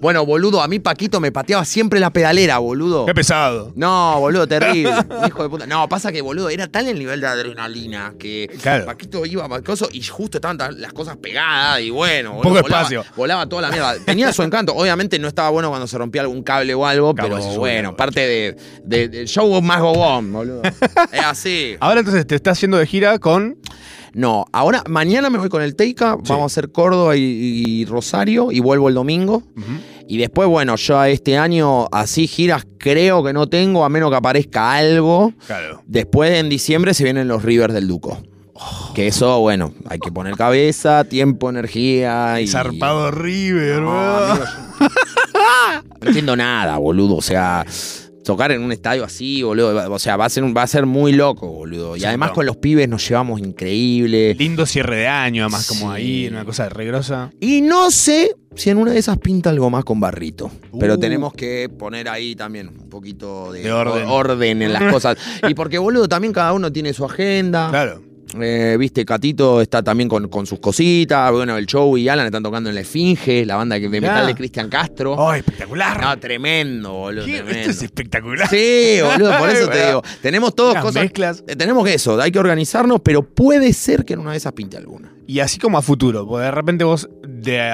Bueno, boludo, a mí Paquito me pateaba siempre la pedalera, boludo. Qué pesado. No, boludo, terrible. Hijo de puta. No, pasa que, boludo, era tal el nivel de adrenalina que Claro. Paquito iba a y justo estaban las cosas pegadas y bueno, Poco boludo, volaba, espacio. volaba toda la mierda. Tenía su encanto. Obviamente no estaba bueno cuando se rompía algún cable o algo, pero bueno, parte de, de- del show más go on, boludo. es así. Ahora entonces te estás yendo de gira con. No, ahora, mañana me voy con el Teika, Sí. vamos a hacer Córdoba y, y Rosario y vuelvo el domingo. Y después, bueno, yo este año así giras creo que no tengo, a menos que aparezca algo. Claro. Después en diciembre se vienen los Rivers del Duco. Que eso, bueno, hay que poner cabeza, tiempo, energía y. Zarpado River, No. No entiendo nada, boludo. O sea, tocar en un estadio así, boludo. O sea, va a ser, un- va a ser muy loco, boludo. Y Sí, además con los pibes nos llevamos increíble. Lindo cierre de año, además, como ahí, una cosa regrosa. Y no sé si en una de esas pinta algo más con barrito. Pero Uh. tenemos que poner ahí también un poquito de, De orden. o- orden en las cosas. Y porque, boludo, también cada uno tiene su agenda. Claro. Eh, Viste, Catito está también con, con sus cositas. Bueno, el show y Alan están tocando en La Esfinge, la banda de metal de Cristian Castro. ¡Oh, espectacular! No, tremendo, boludo. Tremendo. Esto es espectacular. Sí, boludo, por eso te digo. Tenemos todas Unas cosas. mezclas. eh, Tenemos que eso, hay que organizarnos, pero puede ser que en una de esas pinte alguna. Y así como a futuro, porque de repente vos, de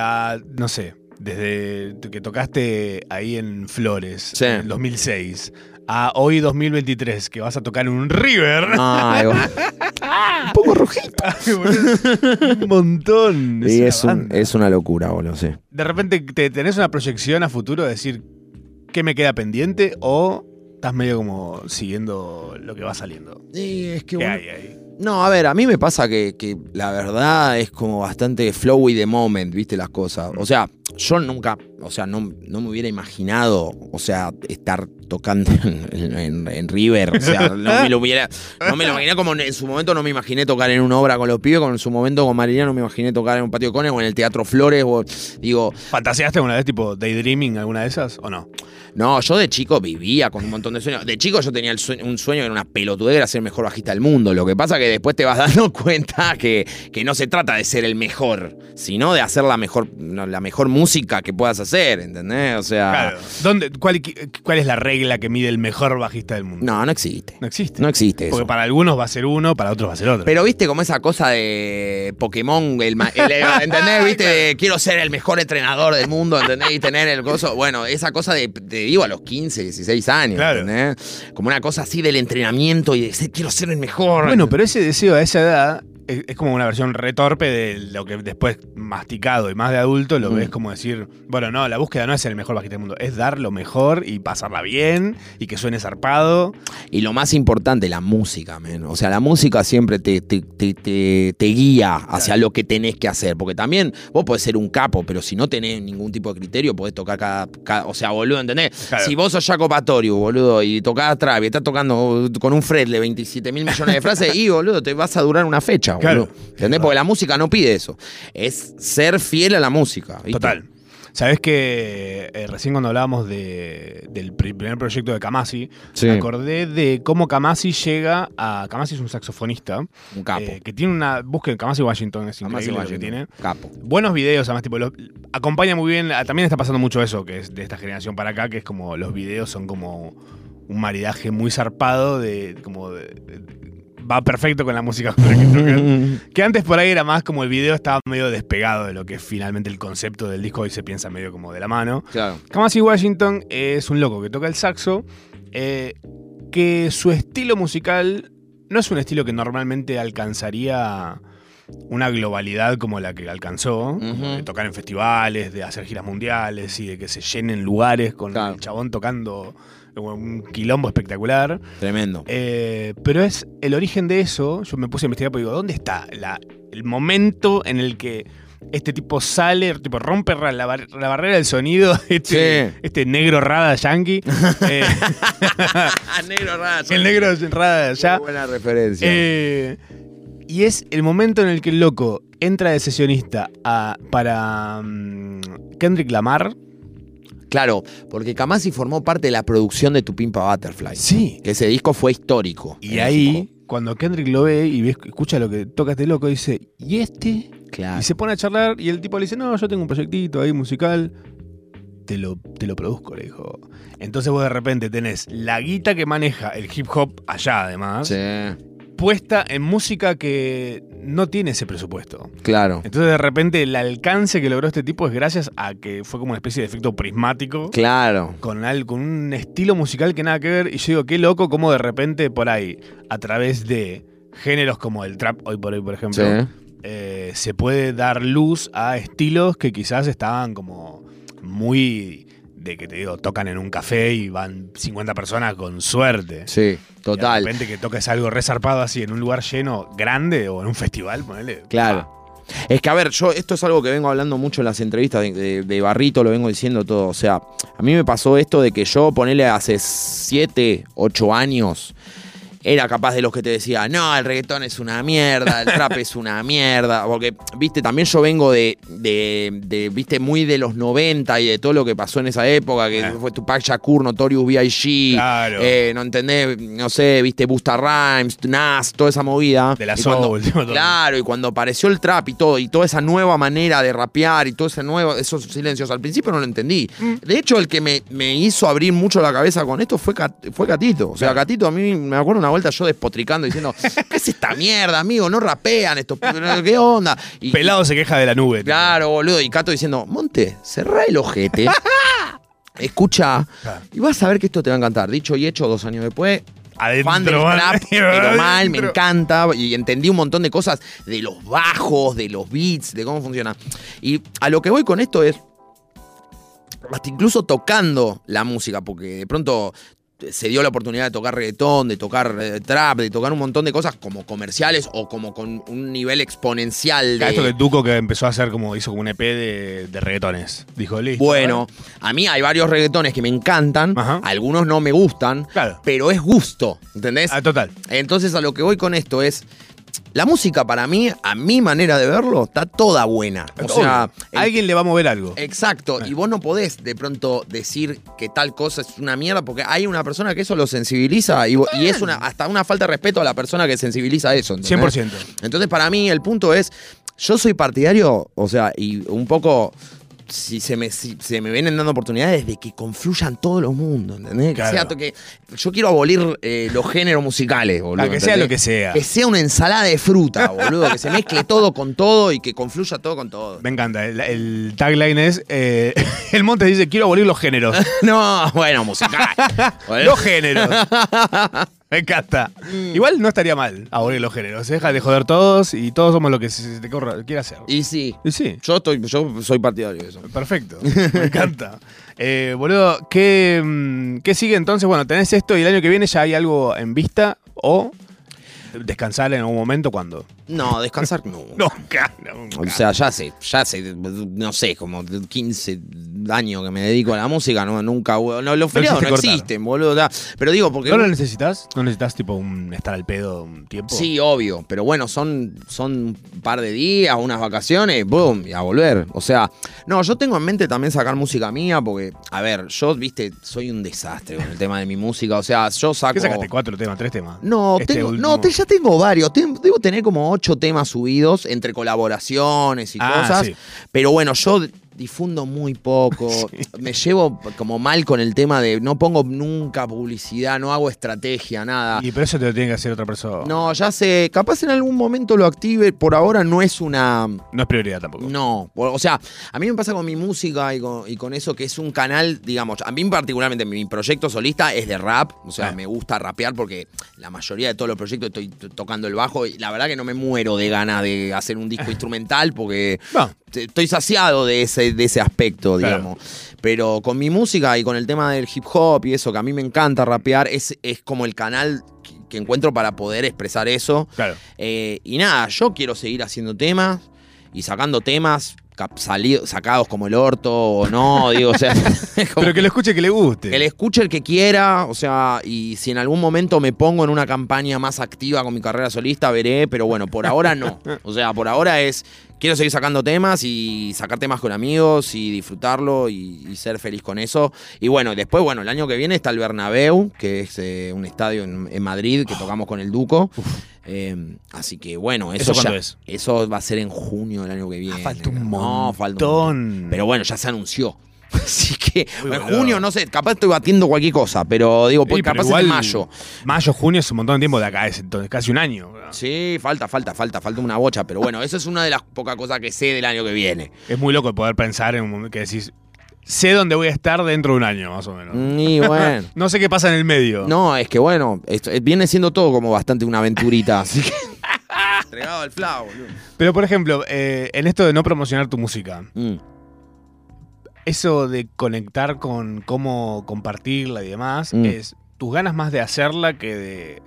no sé, desde que tocaste ahí en Flores, Sí. en 2006, a hoy 2023, que vas a tocar un River. Ay, boludo. un poco rojito. un montón. Una es, un- es una locura, boludo, sí. De repente te tenés una proyección a futuro de decir qué me queda pendiente o estás medio como siguiendo lo que va saliendo. Sí, es que ¿Qué bueno, hay ahí? No, a ver, a mí me pasa que, que la verdad es como bastante flowy the moment, viste, las cosas. O sea, yo nunca, o sea, no, no me hubiera imaginado, o sea, estar tocando en, en- en River. O sea, no me lo hubiera, no me lo imaginé como en, en su momento no me imaginé tocar en una obra con los pibes, como en su momento con Mariana no me imaginé tocar en un patio de cones o en el Teatro Flores. O, digo, ¿Fantaseaste alguna vez tipo daydreaming alguna de esas o no? no, yo de chico vivía con un montón de sueños. De chico yo tenía el un sueño que era una pelotudez, era ser el mejor bajista del mundo. Lo que pasa que después te vas dando cuenta que, que no se trata de ser el mejor, sino de hacer la mejor, la mejor música que puedas hacer, ¿entendés? O sea, Claro. ¿Dónde, cuál, ¿Cuál es la regla que mide el mejor bajista del mundo? no, no existe. No existe. No existe eso. Porque para algunos va a ser uno, para otros va a ser otro. Pero viste como esa cosa de Pokémon, el, el- ¿entendés? Viste, de quiero ser el mejor entrenador del mundo, ¿entendés? Y tener el coso. Bueno, esa cosa de, te digo, a los 15, 16 años, Claro. ¿entendés? Como una cosa así del entrenamiento y de quiero ser el mejor. Bueno, pero ese deseo a esa edad es, es como una versión retorpe de lo que después masticado y más de adulto lo Mm. ves como decir, bueno, no, la búsqueda no es ser el mejor bajista del mundo, es dar lo mejor y pasarla bien y que suene zarpado. Y lo más importante, la música, men. O sea, la música siempre te, te, te- te- te guía hacia lo que tenés que hacer. Porque también vos podés ser un capo, pero si no tenés ningún tipo de criterio, podés tocar cada. cada- o sea, boludo, ¿entendés? Claro. Si vos sos Jaco Patorio, boludo, y tocás y estás tocando con un Fred de 27 mil millones de frases, y boludo, te vas a durar una fecha, Claro. ¿Entendés? Porque la música no pide eso. Es ser fiel a la música. ¿viste? Total. Sabes que eh, recién cuando hablábamos de- del pri- primer proyecto de Kamasi, Sí. me acordé de cómo Kamasi llega a. Kamasi es un saxofonista Un capo. eh, que tiene una. Busquen Kamasi Washington, es increíble lo que tiene. Capo. Buenos videos, además, tipo, acompaña muy bien. ah, También está pasando mucho eso, que es de esta generación para acá, que es como los videos son como un maridaje muy zarpado de. como de- de- va perfecto con la música que antes por ahí era más como el video estaba medio despegado de lo que es finalmente el concepto del disco y se piensa medio como de la mano. Claro. Kamasi Washington es un loco que toca el saxo, eh, que su estilo musical no es un estilo que normalmente alcanzaría una globalidad como la que alcanzó, de tocar en festivales, de hacer giras mundiales y de que se llenen lugares con Claro. el chabón tocando un quilombo espectacular. Tremendo. Eh, pero es el origen de eso. Yo me puse a investigar porque digo, ¿dónde está la- el momento en el que este tipo sale, tipo rompe la, bar- la barrera del sonido, este, Sí. este negro rada yankee? eh, negro el negro rada allá. buena referencia. Eh, y es el momento en el que el loco entra de sesionista a- para mm, Kendrick Lamar. Claro, porque Kamasi formó parte de la producción de Tu Pimpa Butterfly. Sí. Que ese disco fue histórico. Y ahí, cuando Kendrick lo ve y escucha lo que toca este loco, dice, ¿y este? Claro. Y se pone a charlar y el tipo le dice, no, yo tengo un proyectito ahí musical, te lo, te lo produzco, le dijo. Entonces vos de repente tenés la guita que maneja el hip hop allá además, Sí, puesta en música que no tiene ese presupuesto. claro. Entonces de repente el alcance que logró este tipo es gracias a que fue como una especie de efecto prismático. Claro. Con, al- con un estilo musical que nada que ver. Y yo digo, qué loco como de repente por ahí, a través de géneros como el trap, hoy por hoy, por ejemplo, Sí. eh, se puede dar luz a estilos que quizás estaban como muy de que te digo, tocan en un café y van 50 personas con suerte. Sí, Y de total. repente que toques algo resarpado así en un lugar lleno grande o en un festival, ponele. Claro. Es que, a ver, yo esto es algo que vengo hablando mucho en las entrevistas de, de- de Barrito, lo vengo diciendo todo. O sea, a mí me pasó esto de que yo, ponele hace 7, 8 años, era capaz de los que te decía, no, el reggaetón es una mierda, el trap es una mierda. Porque, viste, también yo vengo de, de, de, viste, muy de los 90 y de todo lo que pasó en esa época, que Ah. fue Tupac Shakur, Notorious B.I.G., Claro. eh, no entendés, no sé, viste, Busta Rhymes, Nas, toda esa movida. De la Y cuando- todo. Claro, y cuando apareció el trap y todo, y toda esa nueva manera de rapear y todo ese nuevo, esos silencios, al principio no lo entendí. Mm. De hecho, el que me, me hizo abrir mucho la cabeza con esto fue, Cat- fue Catito. O sea, Claro. Catito, a mí me acuerdo una vuelta yo despotricando diciendo, ¿qué es esta mierda, amigo? No rapean estos, ¿qué onda? Y, Pelado se queja de la nube. Claro, boludo. Y Cato diciendo, Monte, cerrá el ojete. Escucha y vas a ver que esto te va a encantar. Dicho y hecho, dos años después, Adentro, fan del trap, pero mal, me encanta. Y entendí un montón de cosas de los bajos, de los beats, de cómo funciona. Y a lo que voy con esto es. Hasta incluso tocando la música, porque de pronto se dio la oportunidad de tocar reggaetón, de tocar eh, trap, de tocar un montón de cosas como comerciales o como con un nivel exponencial de. Esto que Duco que empezó a hacer como hizo como un EP de, de reggaetones. Dijo, listo. Bueno, a mí hay varios reggaetones que me encantan, Ajá. algunos no me gustan, Claro. pero es gusto, ¿entendés? Ah, total. Entonces a lo que voy con esto es, la música para mí, a mi manera de verlo, está toda buena. O sea, el- alguien le va a mover algo. Exacto, y vos no podés de pronto decir que tal cosa es una mierda porque hay una persona que eso lo sensibiliza y, es una, hasta una falta de respeto a la persona que sensibiliza eso. ¿entendés? 100%. Entonces, para mí, el punto es, yo soy partidario, o sea, y un poco, si se me, si se me vienen dando oportunidades de que confluyan todos los mundos, ¿entendés? Claro. Que sea que yo quiero abolir eh, los géneros musicales, boludo. Que sea ¿entendés? lo que sea. Que sea una ensalada de fruta, boludo. que se mezcle todo con todo y que confluya todo con todo. Me encanta. El, el tagline es: eh, El Monte dice, quiero abolir los géneros. No, bueno, musical. los géneros. Me encanta. Mm. Igual no estaría mal abolir los géneros. Se deja de joder todos y todos somos lo que se te corra- quiera hacer. y sí, Y sí. yo, estoy, yo soy partidario de eso. Perfecto, me encanta. Eh, boludo, ¿qué, mm, ¿qué sigue entonces? Bueno, tenés esto y el año que viene ya hay algo en vista o descansar en algún momento cuando. No, descansar no. Nunca, nunca. O sea, ya sé, ya sé, no sé, como 15 años que me dedico a la música, no, nunca, no, los feriados no, cortar. existen, boludo. ya. Pero digo, porque... ¿No lo necesitas? ¿No necesitas tipo un estar al pedo un tiempo? Sí, obvio, pero bueno, son, son un par de días, unas vacaciones, boom, y a volver. O sea, no, yo tengo en mente también sacar música mía, porque, a ver, yo, viste, soy un desastre con el tema de mi música. O sea, yo saco. ¿Qué sacaste? ¿Cuatro temas? ¿Tres temas? No, Este tengo, último. no te- ya tengo varios. Ten- debo tener como ocho temas subidos entre colaboraciones y Ah, cosas. sí. Pero bueno, yo difundo muy poco. Me llevo como mal con el tema de no pongo nunca publicidad, no hago estrategia, nada. Y pero eso te lo tiene que hacer otra persona. No, ya sé, capaz en algún momento lo active, por ahora no es una... No es prioridad tampoco. No, o sea, a mí me pasa con mi música y con, y con eso que es un canal, digamos, a mí particularmente mi proyecto solista es de rap, o sea, Ah. me gusta rapear porque la mayoría de todos los proyectos estoy tocando el bajo y la verdad que no me muero de ganas de hacer un disco instrumental porque No. estoy saciado de ese, de ese aspecto, Claro. digamos. Pero con mi música y con el tema del hip hop y eso, que a mí me encanta rapear, es, es como el canal que, encuentro para poder expresar eso. Claro. Eh, y nada, yo quiero seguir haciendo temas y sacando temas cap- sali- sacados como el orto o no, digo, o sea, Pero que lo escuche que le guste. que le escuche el que quiera, o sea, y si en algún momento me pongo en una campaña más activa con mi carrera solista, veré, pero bueno, por ahora no. O sea, por ahora es quiero seguir sacando temas y sacar temas con amigos y disfrutarlo y, y ser feliz con eso. Y bueno, después, bueno, el año que viene está el Bernabéu, que es eh, un estadio en, en Madrid que tocamos con el Duco. Eh, así que bueno, eso, ¿Eso ya- es? eso va a ser en junio del año que viene. falta un No, falta un montón. Pero bueno, ya se anunció. Así que, Uy, en boludo. junio, no sé, capaz estoy batiendo cualquier cosa, pero digo, pues, Sí, pero capaz igual es en mayo. Mayo, junio es un montón de tiempo de acá, es entonces casi un año. Sí, falta, falta, falta, falta una bocha, pero bueno, eso es una de las pocas cosas que sé del año que viene. Es muy loco poder pensar en un momento que decís, sé dónde voy a estar dentro de un año, más o menos. Mm, Y bueno. No sé qué pasa en el medio. No, es que bueno, esto- eh, viene siendo todo como bastante una aventurita, así que. Entregado al flau, boludo. Pero por ejemplo, eh, en esto de no promocionar tu música, Mm. Eso de conectar con cómo compartirla y demás, Mm. es tus ganas más de hacerla que de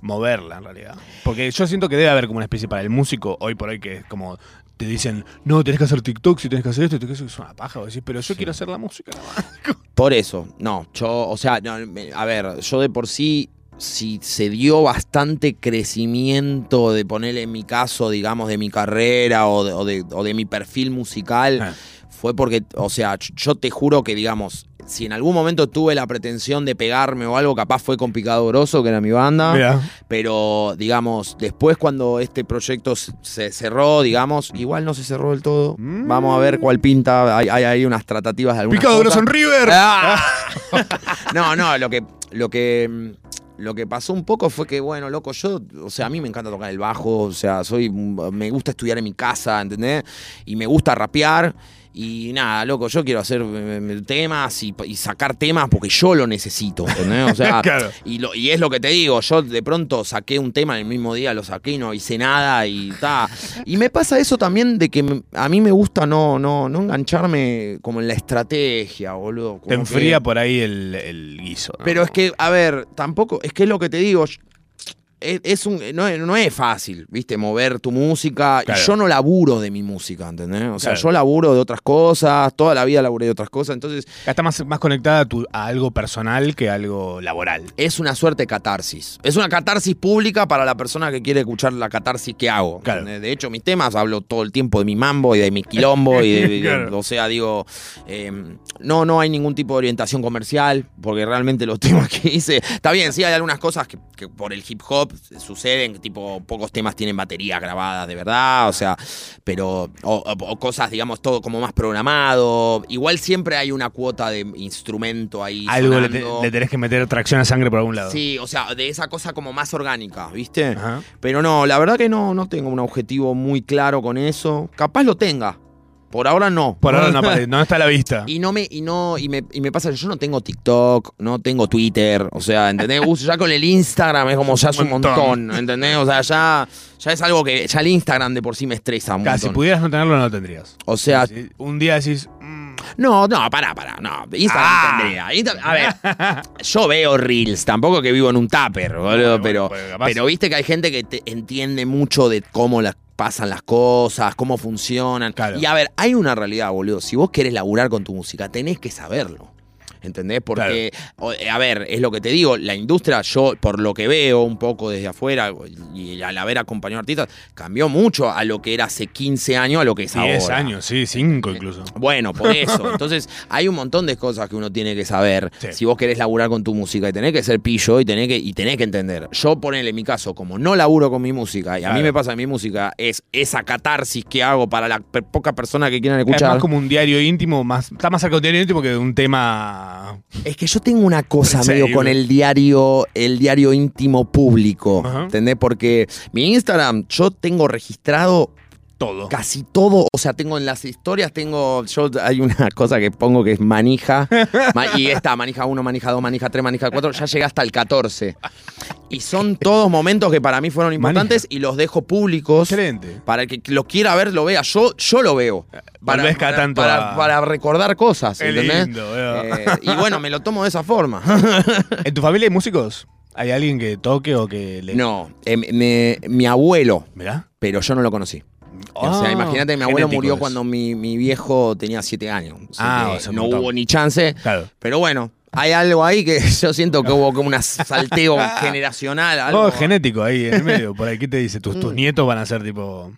moverla en realidad. Porque yo siento que debe haber como una especie para el músico hoy por hoy que es como te dicen, no, tenés que hacer TikTok, si tenés que hacer esto, tenés que hacer es una paja. Decís, pero yo quiero hacer la música. Por eso, no, yo, o sea, no, a ver, yo de por sí, si se dio bastante crecimiento de ponerle en mi caso, digamos, de mi carrera o de, o de- o de mi perfil musical, Ah. Fue porque, o sea, yo te juro que, digamos, si en algún momento tuve la pretensión de pegarme o algo, capaz fue con Picado Grosso, que era mi banda. Mirá. Pero, digamos, después cuando este proyecto se- cerró, digamos, igual no se cerró del todo. Mm. Vamos a ver cuál pinta. Hay, hay, hay unas tratativas de algunas Picado grosso en River. Ah. no, no, lo que, lo que. mm, Lo que pasó un poco fue que, bueno, loco, yo, o sea, a mí me encanta tocar el bajo, o sea, soy, me gusta estudiar en mi casa, ¿entendés? Y me gusta rapear. Y nada, loco, yo quiero hacer eh, temas y, y sacar temas porque yo lo necesito, ¿entendés? O sea, Claro. y, lo- y es lo que te digo, yo de pronto saqué un tema en el mismo día, lo saqué y no hice nada y ta. Y me pasa eso también de que a mí me gusta no, no, no engancharme como en la estrategia, boludo. Te que- enfría por ahí el, el guiso. ¿no? Pero es que, a ver, tampoco, es que es lo que te digo. Yo- Es, es un, no, es- no es fácil, ¿viste? Mover tu música. Claro. Yo no laburo de mi música, ¿entendés? O sea, Claro. yo laburo de otras cosas, toda la vida laburé de otras cosas. Entonces, Está más, más conectada a, tu- a algo personal que a algo laboral. es una suerte de catarsis. Es una catarsis pública para la persona que quiere escuchar la catarsis que hago. De hecho, mis temas hablo todo el tiempo de mi mambo y de mi quilombo. y de- de- Claro. O sea, digo, eh, no, no hay ningún tipo de orientación comercial, porque realmente los temas que hice. Está bien, sí, hay algunas cosas que, que por el hip hop suceden, que tipo, pocos temas tienen baterías grabadas de verdad, o sea, pero. O, cosas, digamos, todo como más programado. Igual siempre hay una cuota de instrumento ahí. Algo le, te- le tenés que meter tracción a sangre por algún lado. Sí, o sea, de esa cosa como más orgánica, ¿viste? Ajá. Pero no, la verdad que no, no tengo un objetivo muy claro con eso. Capaz lo tenga. Por ahora no. Por ahora no, apare- no está a la vista. Y no me, y no, y me, y me pasa yo no tengo TikTok, no tengo Twitter, o sea, ¿entendés? Uso ya con el Instagram es como ya es un montón. montón, ¿entendés? O sea, ya, ya es algo que, ya el Instagram de por sí me estresa un Casi, si montón. pudieras no tenerlo, no lo tendrías. O sea, Si un día decís, mm, no, no, pará, pará, no. Instagram Ah. tendría. Insta- a ver, yo veo Reels, tampoco que vivo en un tupper, boludo, Bueno, pero, bueno, capaz. pero viste que hay gente que te entiende mucho de cómo las pasan las cosas, cómo funcionan. Claro. Y a ver, hay una realidad, boludo. Si vos querés laburar con tu música, tenés que saberlo. ¿Entendés? Porque, o- eh, a ver, es lo que te digo, la industria, yo por lo que veo un poco desde afuera y al haber acompañado artistas, cambió mucho a lo que era hace 15 años a lo que es 10 ahora. años, sí, 5 incluso. Bueno, por eso. Entonces, hay un montón de cosas que uno tiene que saber. Sí. Si vos querés laburar con tu música y tenés que ser pillo y tenés que, y tenés que entender. Yo, ponele en mi caso, como no laburo con mi música, y a mí Claro. me pasa mi música es esa catarsis que hago para la poca persona que quieran Es escuchar. más como un diario íntimo, más, está más cerca de un diario íntimo que de un tema. Es que yo tengo una cosa medio con el diario, el diario íntimo público. Ajá. ¿Entendés? Porque mi Instagram, yo tengo registrado Todo. casi todo, o sea, tengo en las historias, tengo, yo hay una cosa que pongo que es manija, ma- y está, manija 1, manija 2, manija 3, manija 4, ya llegué hasta el 14. Y son todos momentos que para mí fueron importantes y los dejo públicos. Excelente. Para el que lo quiera ver, lo vea. Yo, yo lo veo. Para, cada para- tanto para, recordar cosas, ¿entendés? lindo, veo. Eh, y bueno, me lo tomo de esa forma. ¿En tu familia hay músicos? ¿Hay alguien que toque o que le.? no, eh, me- mi abuelo, ¿Mirá? pero yo no lo conocí. O sea, Ah, imagínate, mi abuelo murió es. cuando mi, mi viejo tenía siete años. O sea Ah, o sea, un no hubo ni chance. Claro. Pero bueno, hay algo ahí que yo siento que hubo como un salteo generacional. Algo. Oh, genético ahí en el medio. Por ahí, ¿qué te dice? ¿Tus, tus nietos van a ser tipo.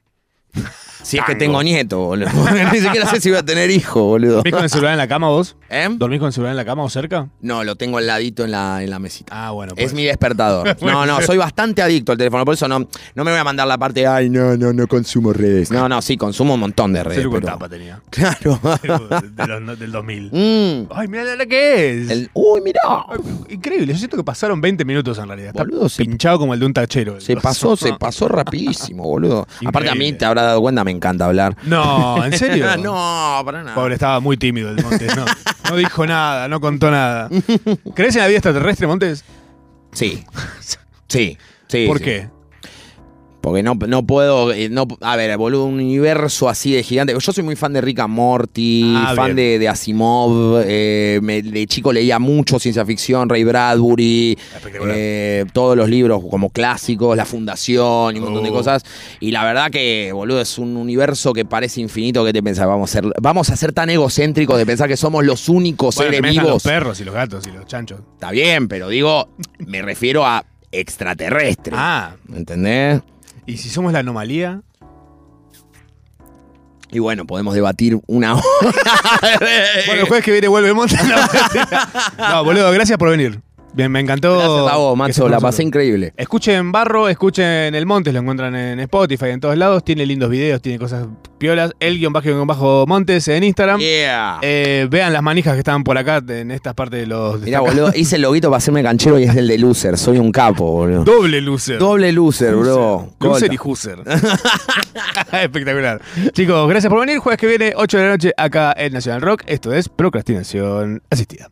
Si es que tengo nieto, boludo. Ni siquiera sé si voy a tener hijo, boludo. ¿Dormís con el celular en la cama vos? ¿Eh? ¿Dormís con el celular en la cama o cerca? No, lo tengo al ladito en la, en la mesita. Ah, bueno. Es pues. mi despertador. No, no, soy bastante adicto al teléfono. Por eso no, no me voy a mandar la parte de, ay, no, no, no consumo redes. No, no, sí, consumo un montón de redes. Celu con pero- tapa tenía. Claro. De los- del 2000. Mm. Ay, mira la que es. El- uy, mirá. Ay, Increíble, yo siento que pasaron 20 minutos en realidad. Está Boludo, se- pinchado como el de un tachero. Se pasó, se pasó rapidísimo, boludo. Aparte a mí Increíble. te habrá dado cuenta, me encanta hablar. No, ¿en serio? no, para nada. Pobre, estaba muy tímido el Montes. No, no dijo nada, no contó nada. ¿Crees en la vida extraterrestre, Montes? Sí. Sí. Sí. ¿Por sí. qué? Porque no, no puedo. eh, No, a ver, boludo, un universo así de gigante. Yo soy muy fan de Rick and Morty, Ah, fan de, de Asimov. eh, me- de chico leía mucho ciencia ficción, Ray Bradbury, eh, todos los libros como clásicos, La Fundación y un montón de Oh. cosas. Y la verdad que, boludo, es un universo que parece infinito que te pensás, vamos a ser, vamos a ser tan egocéntricos de pensar que somos los únicos Bueno, seres vivos. los perros y los gatos y los chanchos. Está bien, pero digo, me refiero a extraterrestre. Ah, ¿Entendés? ¿Y si somos la anomalía? Y bueno, podemos debatir una hora. Bueno, el jueves que viene vuelve. No, mentira. No, boludo, gracias por venir. Bien, me encantó. Gracias a vos, Macho, la pasé increíble. Escuchen Barro, escuchen El Montes, lo encuentran en Spotify, en todos lados. Tiene lindos videos, tiene cosas piolas. El guion bajo, guion bajo Montes en Instagram. Yeah. Eh, vean las manijas que estaban por acá en estas partes de los. Mirá, boludo, hice el loguito para hacerme canchero y es el de loser. Soy un capo, boludo. Doble loser. Doble loser, bro. Loser y. Husser. Espectacular. Chicos, gracias por venir. Jueves que viene, 8 de la noche, acá en Nacional Rock. Esto es Procrastinación Asistida.